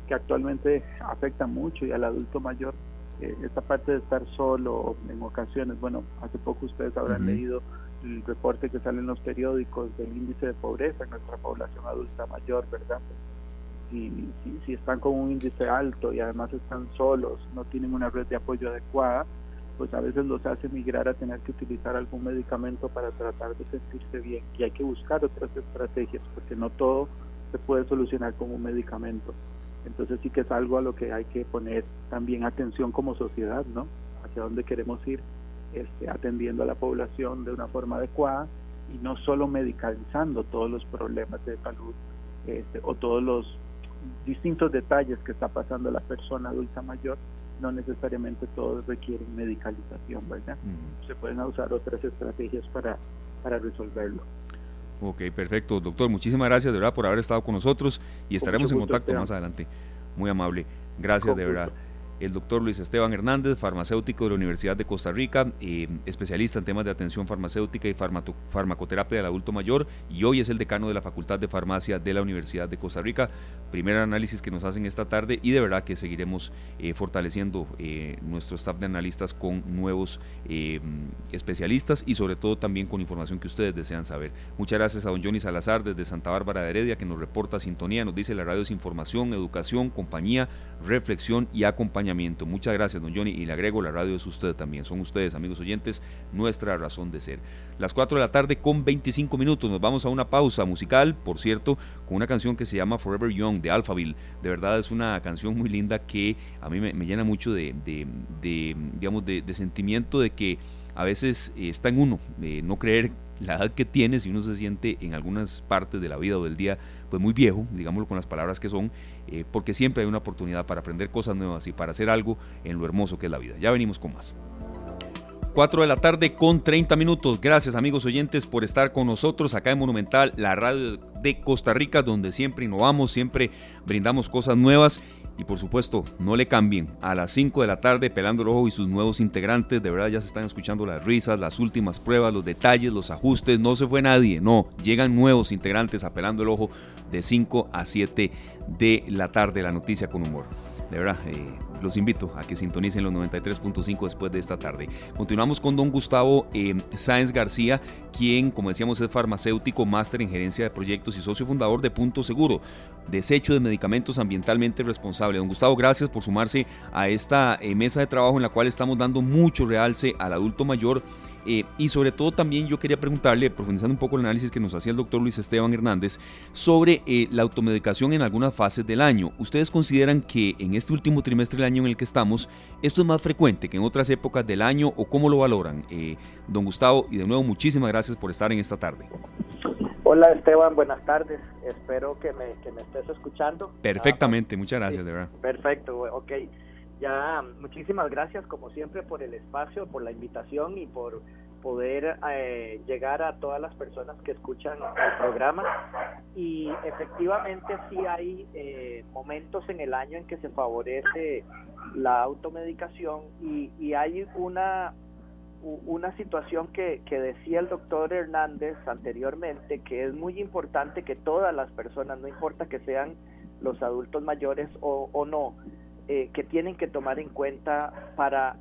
J: que actualmente afecta mucho y al adulto mayor, eh, esta parte de estar solo en ocasiones, bueno, hace poco ustedes habrán leído el reporte que sale en los periódicos del índice de pobreza en nuestra población adulta mayor, ¿verdad? Si, si, si están con un índice alto y además están solos, no tienen una red de apoyo adecuada, pues a veces los hace migrar a tener que utilizar algún medicamento para tratar de sentirse bien. Y hay que buscar otras estrategias, porque no todo se puede solucionar con un medicamento. Entonces sí que es algo a lo que hay que poner también atención como sociedad, ¿no? Hacia dónde queremos ir, este, atendiendo a la población de una forma adecuada y no solo medicalizando todos los problemas de salud este, o todos los distintos detalles que está pasando la persona adulta mayor, no necesariamente todos requieren medicalización, ¿verdad? Se pueden usar otras estrategias para, para resolverlo.
B: Ok, perfecto. Doctor, muchísimas gracias de verdad por haber estado con nosotros y estaremos en contacto más adelante. Muy amable. Gracias de verdad. El doctor Luis Esteban Hernández, farmacéutico de la Universidad de Costa Rica, eh, especialista en temas de atención farmacéutica y farmacoterapia del adulto mayor y hoy es el decano de la Facultad de Farmacia de la Universidad de Costa Rica. Primer análisis que nos hacen esta tarde y de verdad que seguiremos eh, fortaleciendo eh, nuestro staff de analistas con nuevos eh, especialistas y sobre todo también con información que ustedes desean saber. Muchas gracias a don Johnny Salazar desde Santa Bárbara de Heredia que nos reporta sintonía, nos dice la radio es información, educación, compañía, reflexión y acompañamiento. Muchas gracias don Johnny y le agrego la radio es usted también, son ustedes amigos oyentes nuestra razón de ser. Las 4 de la tarde con 25 minutos nos vamos a una pausa musical, por cierto, con una canción que se llama Forever Young de Alphaville. De verdad es una canción muy linda que a mí me, llena mucho de, digamos, de, sentimiento de que a veces eh, está en uno, de no creer la edad que tiene, si uno se siente en algunas partes de la vida o del día, pues muy viejo, digámoslo con las palabras que son, eh, porque siempre hay una oportunidad para aprender cosas nuevas y para hacer algo en lo hermoso que es la vida. Ya venimos con más. 4 de la tarde con 30 minutos. Gracias amigos oyentes por estar con nosotros acá en Monumental, la radio de Costa Rica, donde siempre innovamos, siempre brindamos cosas nuevas. Y por supuesto, no le cambien. A las 5 de la tarde, Pelando el Ojo y sus nuevos integrantes, de verdad ya se están escuchando las risas, las últimas pruebas, los detalles, los ajustes. No se fue nadie, no. Llegan nuevos integrantes a Pelando el Ojo de 5 a 7 de la tarde. La noticia con humor. De verdad, eh, los invito a que sintonicen los 93.5 después de esta tarde. Continuamos con don Gustavo eh, Sáenz García, quien, como decíamos, es farmacéutico, máster en gerencia de proyectos y socio fundador de Punto Seguro, desecho de medicamentos ambientalmente responsable. Don Gustavo, gracias por sumarse a esta eh, mesa de trabajo en la cual estamos dando mucho realce al adulto mayor eh, y sobre todo también yo quería preguntarle, profundizando un poco el análisis que nos hacía el doctor Luis Esteban Hernández, sobre eh, la automedicación en algunas fases del año. ¿Ustedes consideran que en este último trimestre del año en el que estamos, esto es más frecuente que en otras épocas del año o cómo lo valoran? Eh, don Gustavo, y de nuevo muchísimas gracias por estar en esta tarde.
K: Hola Esteban, buenas tardes. Espero que me, que me estés escuchando.
B: Perfectamente, muchas gracias, de verdad.
K: Perfecto, ok. Ya, muchísimas gracias como siempre por el espacio, por la invitación y por poder eh, llegar a todas las personas que escuchan el programa. Y efectivamente sí hay eh, momentos en el año en que se favorece la automedicación y, y hay una, una situación que, decía el doctor Hernández anteriormente, que es muy importante que todas las personas, no importa que sean los adultos mayores o, o no, eh, que tienen que tomar en cuenta para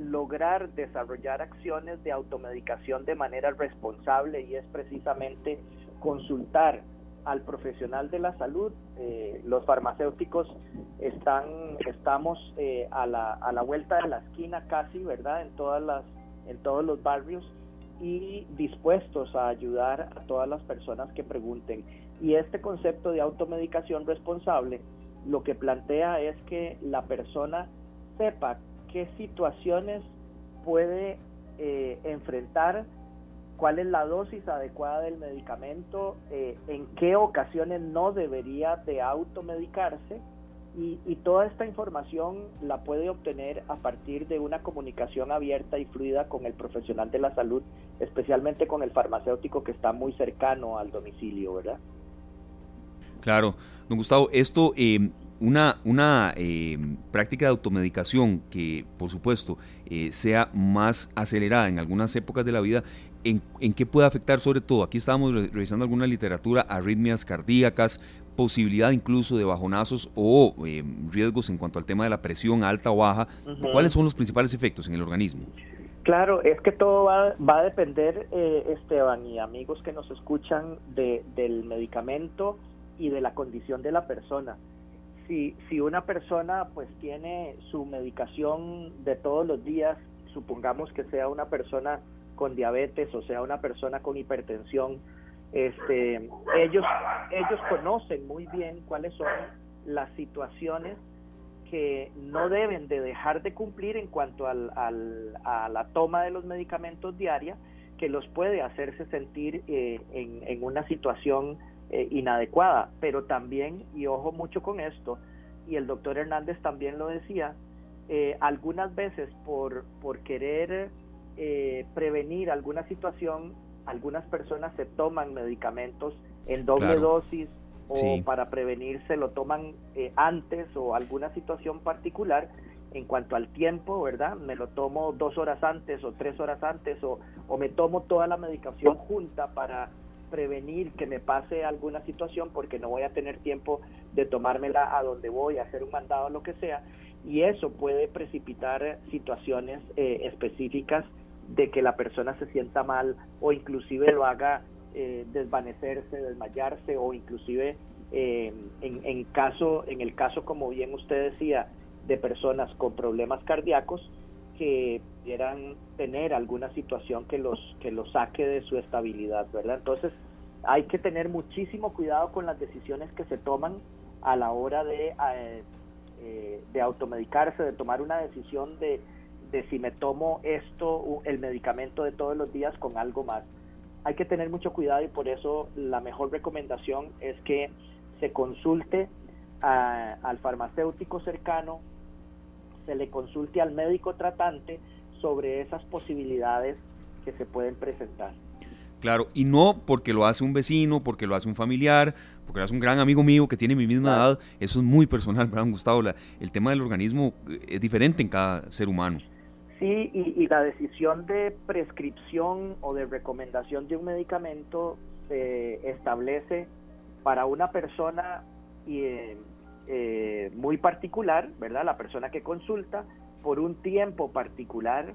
K: lograr desarrollar acciones de automedicación de manera responsable y es precisamente consultar al profesional de la salud. Eh, los farmacéuticos están, estamos eh, a, la, a la vuelta de la esquina casi, ¿verdad? En todas las, en todos los barrios y dispuestos a ayudar a todas las personas que pregunten. Y este concepto de automedicación responsable lo que plantea es que la persona sepa qué situaciones puede eh, enfrentar, cuál es la dosis adecuada del medicamento, eh, en qué ocasiones no debería de automedicarse y, y, toda esta información la puede obtener a partir de una comunicación abierta y fluida con el profesional de la salud, especialmente con el farmacéutico que está muy cercano al domicilio, ¿verdad?
B: Claro, don Gustavo, esto, eh, una, una eh, práctica de automedicación que, por supuesto, eh, sea más acelerada en algunas épocas de la vida, ¿en, ¿en, qué puede afectar sobre todo? Aquí estábamos revisando alguna literatura, arritmias cardíacas, posibilidad incluso de bajonazos o riesgos en cuanto al tema de la presión alta o baja. Uh -huh. ¿Cuáles son los principales efectos en el organismo?
K: Claro, es que todo va, va a depender, Esteban y amigos que nos escuchan, de, del medicamento y de la condición de la persona. Si, si una persona pues tiene su medicación de todos los días, supongamos que sea una persona con diabetes o sea una persona con hipertensión, este, ellos, ellos conocen muy bien cuáles son las situaciones que no deben de dejar de cumplir en cuanto al, al, a la toma de los medicamentos diaria, que los puede hacerse sentir eh, en, en una situación eh, inadecuada, pero también, y ojo mucho con esto, y el doctor Hernández también lo decía, eh, algunas veces por, por querer eh, prevenir alguna situación, algunas personas se toman medicamentos en doble claro. dosis o sí. para prevenirse lo toman antes o alguna situación particular en cuanto al tiempo, ¿verdad? Me lo tomo dos horas antes o tres horas antes o, o me tomo toda la medicación junta para prevenir que me pase alguna situación porque no voy a tener tiempo de tomármela a donde voy, hacer un mandado, lo que sea, y eso puede precipitar situaciones eh, específicas de que la persona se sienta mal o inclusive lo haga eh, desvanecerse, desmayarse o inclusive eh, en, en, caso, en el caso, como bien usted decía, de personas con problemas cardíacos que pudieran tener alguna situación que los que los saque de su estabilidad, ¿verdad? Entonces hay que tener muchísimo cuidado con las decisiones que se toman a la hora de eh, eh, de automedicarse, de tomar una decisión de, de si me tomo esto, el medicamento de todos los días con algo más. Hay que tener mucho cuidado y por eso la mejor recomendación es que se consulte a, al farmacéutico cercano, se le consulte al médico tratante sobre esas posibilidades que se pueden presentar.
B: Claro, y no porque lo hace un vecino, porque lo hace un familiar, porque lo hace un gran amigo mío que tiene mi misma edad, eso es muy personal, ¿verdad, Gustavo? el tema del organismo eh, es diferente en cada ser humano.
K: Sí, y, la decisión de prescripción o de recomendación de un medicamento se establece para una persona eh, eh, muy particular, ¿verdad? La persona que consulta por un tiempo particular,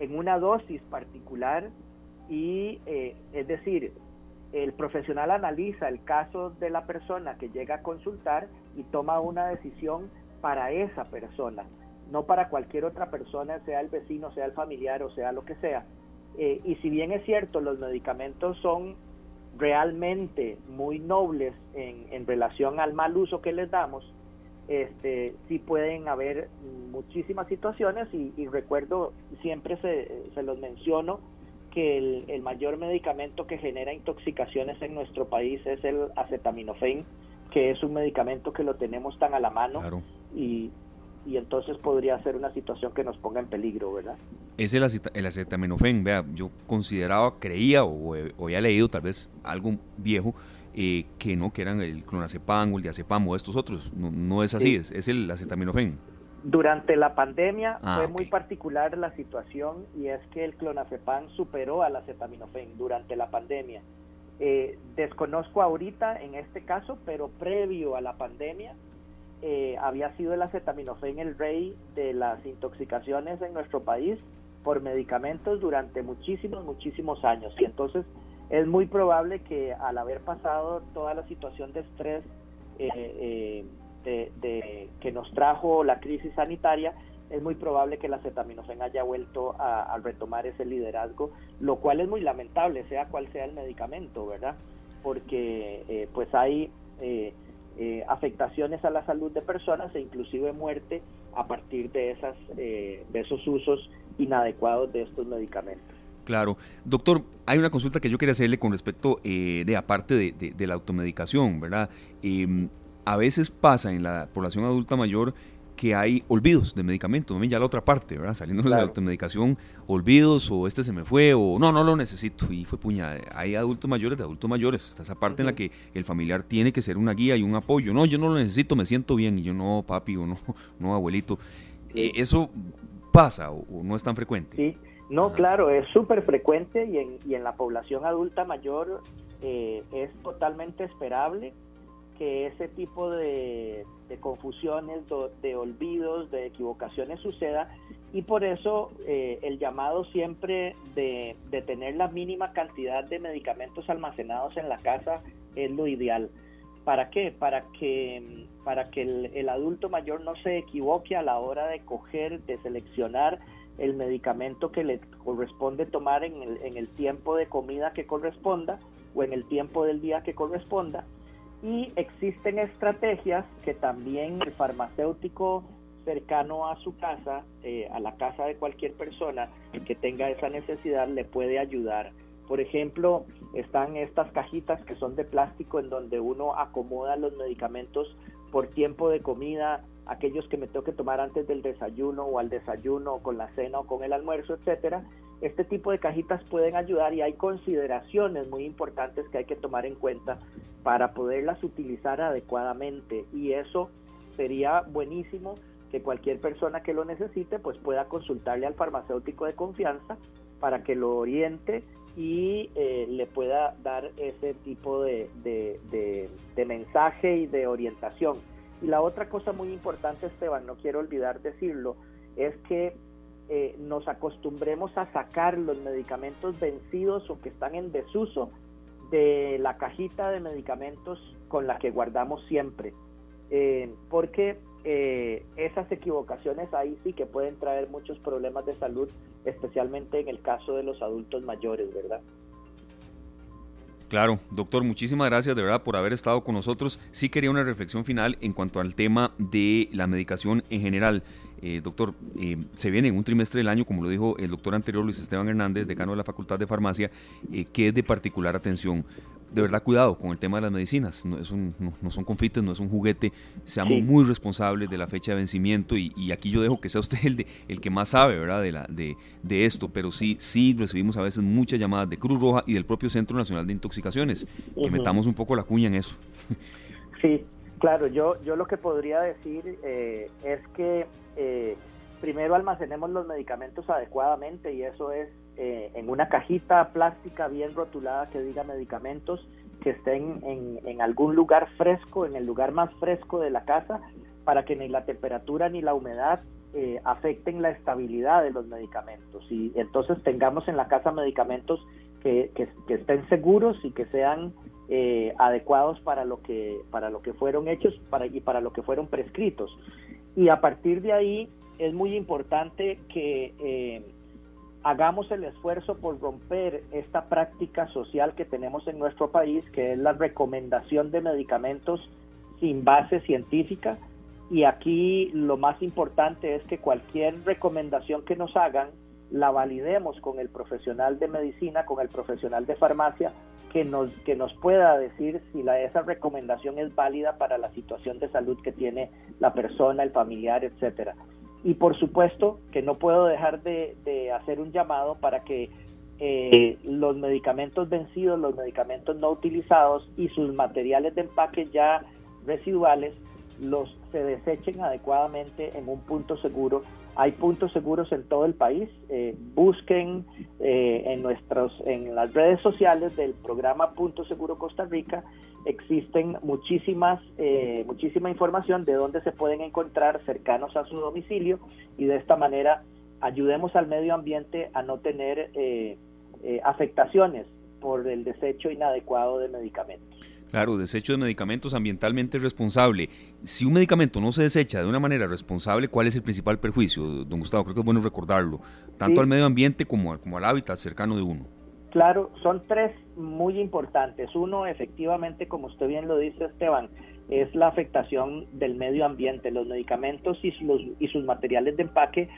K: en una dosis particular, y eh, es decir, el profesional analiza el caso de la persona que llega a consultar y toma una decisión para esa persona, no para cualquier otra persona, sea el vecino, sea el familiar o sea lo que sea. Eh, y si bien es cierto, los medicamentos son realmente muy nobles en, en relación al mal uso que les damos, este, sí pueden haber muchísimas situaciones y, y recuerdo, siempre se, se los menciono, que el, mayor medicamento que genera intoxicaciones en nuestro país es el acetaminofén, que es un medicamento que lo tenemos tan a la mano y, y entonces podría ser una situación que nos ponga en peligro, ¿verdad?
B: Es el, el acetaminofén, vea, yo consideraba, creía o, o había leído tal vez algo viejo, eh, que no, que eran el clonazepam o el diazepam o estos otros. No, no es así, es, es el acetaminofén.
K: Durante la pandemia ah, fue muy particular la situación y es que el clonazepam superó al acetaminofén durante la pandemia. Eh, desconozco ahorita en este caso, pero previo a la pandemia eh, había sido el acetaminofén el rey de las intoxicaciones en nuestro país por medicamentos durante muchísimos, muchísimos años. Y entonces es muy probable que al haber pasado toda la situación de estrés eh, de, que nos trajo la crisis sanitaria, es muy probable que la acetaminofén haya vuelto a, retomar ese liderazgo, lo cual es muy lamentable, sea cual sea el medicamento, ¿verdad? Porque eh, pues hay eh, eh, afectaciones a la salud de personas e inclusive muerte a partir de, esas, de esos usos inadecuados de estos medicamentos.
B: Claro. Doctor, hay una consulta que yo quería hacerle con respecto de, aparte de, de la automedicación, ¿verdad? Em, a veces pasa en la población adulta mayor que hay olvidos de medicamentos, también ya la otra parte, ¿verdad? Saliendo de la automedicación, olvidos o este se me fue o no, no lo necesito y fue puña. Hay adultos mayores de adultos mayores, está esa parte en la que el familiar tiene que ser una guía y un apoyo. No, yo no lo necesito, me siento bien y yo no, papi o no, no abuelito. Eh, ¿Eso pasa o, no es tan frecuente?
K: Sí, no, claro, es súper frecuente y en, y en la población adulta mayor eh, es totalmente esperable que ese tipo de, confusiones, de, olvidos, de equivocaciones suceda y por eso eh, el llamado siempre de, tener la mínima cantidad de medicamentos almacenados en la casa es lo ideal. ¿Para qué? Para que, para que el, adulto mayor no se equivoque a la hora de coger, de seleccionar el medicamento que le corresponde tomar en el, en el tiempo de comida que corresponda o en el tiempo del día que corresponda y existen estrategias que también el farmacéutico cercano a su casa, eh, a la casa de cualquier persona que tenga esa necesidad, le puede ayudar. Por ejemplo, están estas cajitas que son de plástico en donde uno acomoda los medicamentos por tiempo de comida, aquellos que me tengo que tomar antes del desayuno o al desayuno con la cena o con el almuerzo, etcétera. Este tipo de cajitas pueden ayudar y hay consideraciones muy importantes que hay que tomar en cuenta para poderlas utilizar adecuadamente y eso sería buenísimo que cualquier persona que lo necesite pues pueda consultarle al farmacéutico de confianza para que lo oriente y eh, le pueda dar ese tipo de, de, mensaje y de orientación. Y la otra cosa muy importante, Esteban, no quiero olvidar decirlo, es que eh, nos acostumbremos a sacar los medicamentos vencidos o que están en desuso de la cajita de medicamentos con la que guardamos siempre. Eh, porque eh, esas equivocaciones ahí sí que pueden traer muchos problemas de salud, especialmente en el caso de los adultos mayores, ¿verdad?
B: Claro, doctor, muchísimas gracias de verdad por haber estado con nosotros. Sí quería una reflexión final en cuanto al tema de la medicación en general. Eh, doctor, eh, se viene en un trimestre del año, como lo dijo el doctor anterior Luis Esteban Hernández, decano de la Facultad de Farmacia, eh, que es de particular atención. de verdad cuidado con el tema de las medicinas. No, es un, no, son confites, no es un juguete. Seamos muy responsables de la fecha de vencimiento y, aquí yo dejo que sea usted el, de, el que más sabe, ¿verdad? De, la, de, de, esto. Pero sí, sí recibimos a veces muchas llamadas de Cruz Roja y del propio Centro Nacional de Intoxicaciones. Que metamos un poco la cuña en eso.
K: Sí, claro. Yo, yo lo que podría decir eh, es que eh, primero almacenemos los medicamentos adecuadamente y eso es eh, en una cajita plástica bien rotulada que diga medicamentos que estén en, algún lugar fresco, en el lugar más fresco de la casa, para que ni la temperatura ni la humedad eh, afecten la estabilidad de los medicamentos. Y entonces tengamos en la casa medicamentos que, estén seguros y que sean eh, adecuados para lo que, para lo que fueron hechos y para lo que fueron prescritos. Y a partir de ahí es muy importante que hagamos el esfuerzo por romper esta práctica social que tenemos en nuestro país, que es la recomendación de medicamentos sin base científica. Y aquí lo más importante es que cualquier recomendación que nos hagan, la validemos con el profesional de medicina, con el profesional de farmacia, que nos, que nos pueda decir si la, esa recomendación es válida para la situación de salud que tiene la persona, el familiar, etcétera. Y por supuesto que no puedo dejar de, hacer un llamado para que eh, los medicamentos vencidos, los medicamentos no utilizados y sus materiales de empaque ya residuales los se desechen adecuadamente en un punto seguro. Hay puntos seguros en todo el país. Eh, busquen eh, en nuestros en las redes sociales del programa Punto Seguro Costa Rica existen muchísimas, eh, muchísima información de dónde se pueden encontrar cercanos a su domicilio y de esta manera ayudemos al medio ambiente a no tener eh, eh, afectaciones por el desecho inadecuado de medicamentos.
B: Claro, desecho de medicamentos ambientalmente responsable. Si un medicamento no se desecha de una manera responsable, ¿cuál es el principal perjuicio, don Gustavo? Creo que es bueno recordarlo, tanto al medio ambiente como, como al hábitat cercano de uno.
K: Claro, son tres muy importantes. Uno, efectivamente, como usted bien lo dice, Esteban, es la afectación del medio ambiente. Los medicamentos y, y sus materiales de empaque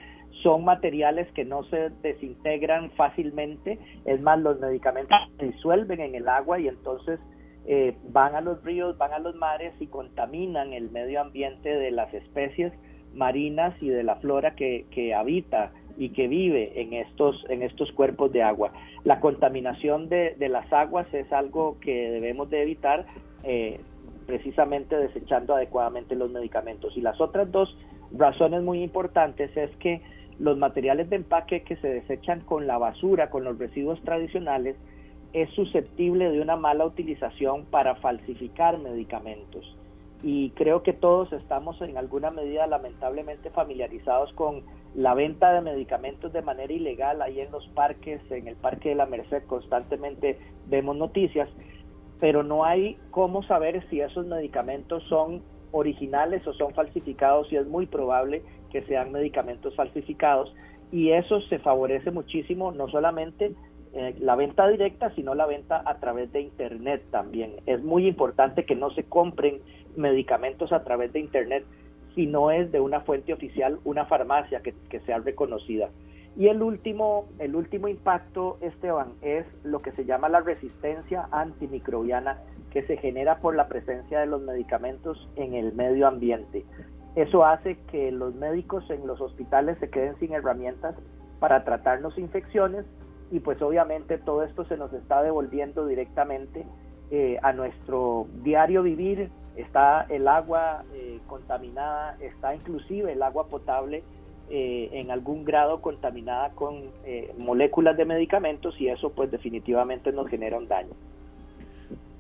K: son materiales que no se desintegran fácilmente. Es más, los medicamentos se disuelven en el agua y entonces eh, van a los ríos, van a los mares y contaminan el medio ambiente de las especies marinas y de la flora que, habita y que vive en estos, en estos cuerpos de agua. La contaminación de, las aguas es algo que debemos de evitar eh, precisamente desechando adecuadamente los medicamentos. Y las otras dos razones muy importantes es que los materiales de empaque que se desechan con la basura, con los residuos tradicionales, es susceptible de una mala utilización para falsificar medicamentos. Y creo que todos estamos en alguna medida lamentablemente familiarizados con la venta de medicamentos de manera ilegal ahí en los parques, en el Parque de la Merced constantemente vemos noticias, pero no hay cómo saber si esos medicamentos son originales o son falsificados y es muy probable que sean medicamentos falsificados y eso se favorece muchísimo no solamente eh, la venta directa, sino la venta a través de Internet también. Es muy importante que no se compren medicamentos a través de Internet si no es de una fuente oficial, una farmacia que, sea reconocida. Y el último, el último impacto, Esteban, es lo que se llama la resistencia antimicrobiana que se genera por la presencia de los medicamentos en el medio ambiente. Eso hace que los médicos en los hospitales se queden sin herramientas para tratarnos infecciones y pues obviamente todo esto se nos está devolviendo directamente eh, a nuestro diario vivir, está el agua eh, contaminada, está inclusive el agua potable eh, en algún grado contaminada con eh, moléculas de medicamentos y eso pues definitivamente nos genera un daño.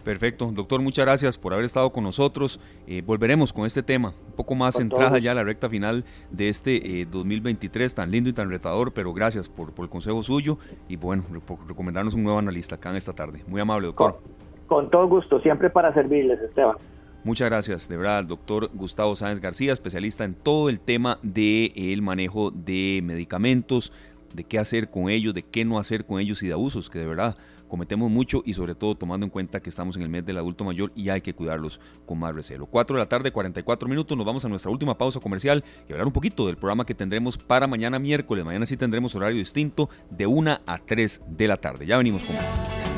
B: Perfecto, doctor, muchas gracias por haber estado con nosotros. volveremos con este tema, un poco más centrada ya a la recta final de este 2023 tan lindo y tan retador, pero gracias por, por el consejo suyo y bueno, por recomendarnos un nuevo analista acá en esta tarde. Muy amable, doctor.
K: con todo gusto, siempre para servirles, Esteban.
B: Muchas gracias, de verdad, al doctor Gustavo Sáenz García, especialista en todo el tema del manejo de medicamentos, de qué hacer con ellos, de qué no hacer con ellos y de abusos, que de verdad cometemos mucho y sobre todo tomando en cuenta que estamos en el mes del adulto mayor y hay que cuidarlos con más recelo. 4 de la tarde, 44 minutos, nos vamos a nuestra última pausa comercial y hablar un poquito del programa que tendremos para mañana miércoles. Mañana sí tendremos horario distinto de 1 a 3 de la tarde. Ya venimos con más.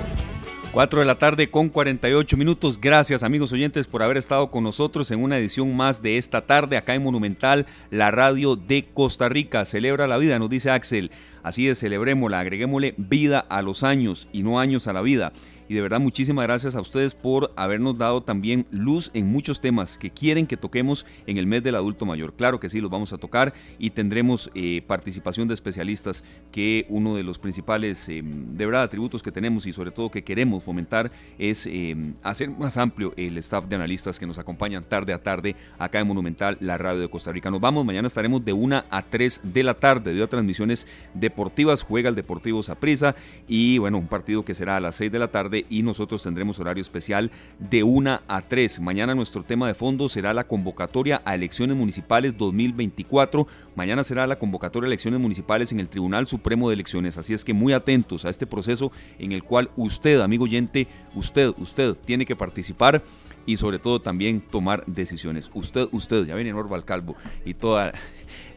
B: 4 de la tarde con 48 minutos. Gracias amigos oyentes por haber estado con nosotros en una edición más de esta tarde acá en Monumental, la radio de Costa Rica. Celebra la vida, nos dice Axel. Así es, celebrémosla, agreguémosle vida a los años y no años a la vida. Y de verdad muchísimas gracias a ustedes por habernos dado también luz en muchos temas que quieren que toquemos en el mes del adulto mayor. Claro que sí, los vamos a tocar y tendremos eh, participación de especialistas que uno de los principales, eh, de verdad, atributos que tenemos y sobre todo que queremos fomentar es eh, hacer más amplio el staff de analistas que nos acompañan tarde a tarde acá en Monumental, la radio de Costa Rica. Nos vamos, mañana estaremos de 1 a 3 de la tarde, de transmisiones deportivas, juega el Deportivo Saprisa y bueno, un partido que será a las 6 de la y nosotros tendremos horario especial de 1 a 3. Mañana nuestro tema de fondo será la convocatoria a elecciones municipales 2024. Mañana será la convocatoria a elecciones municipales en el Tribunal Supremo de Elecciones. Así es que muy atentos a este proceso en el cual usted, amigo oyente, usted, usted tiene que participar y sobre todo también tomar decisiones. Usted, usted, ya viene Norval Calvo y toda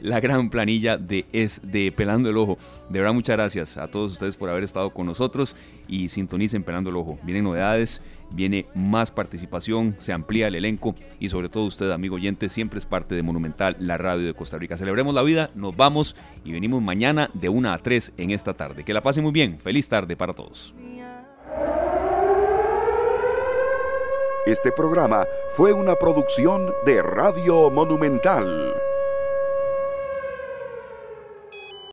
B: la gran planilla de, es, de Pelando el Ojo. De verdad, muchas gracias a todos ustedes por haber estado con nosotros y sintonicen Pelando el Ojo. Vienen novedades, viene más participación, se amplía el elenco y sobre todo usted, amigo oyente, siempre es parte de Monumental, la radio de Costa Rica. Celebremos la vida, nos vamos y venimos mañana de 1 a 3 en esta tarde. Que la pasen muy bien. Feliz tarde para todos.
A: Este programa fue una producción de Radio Monumental.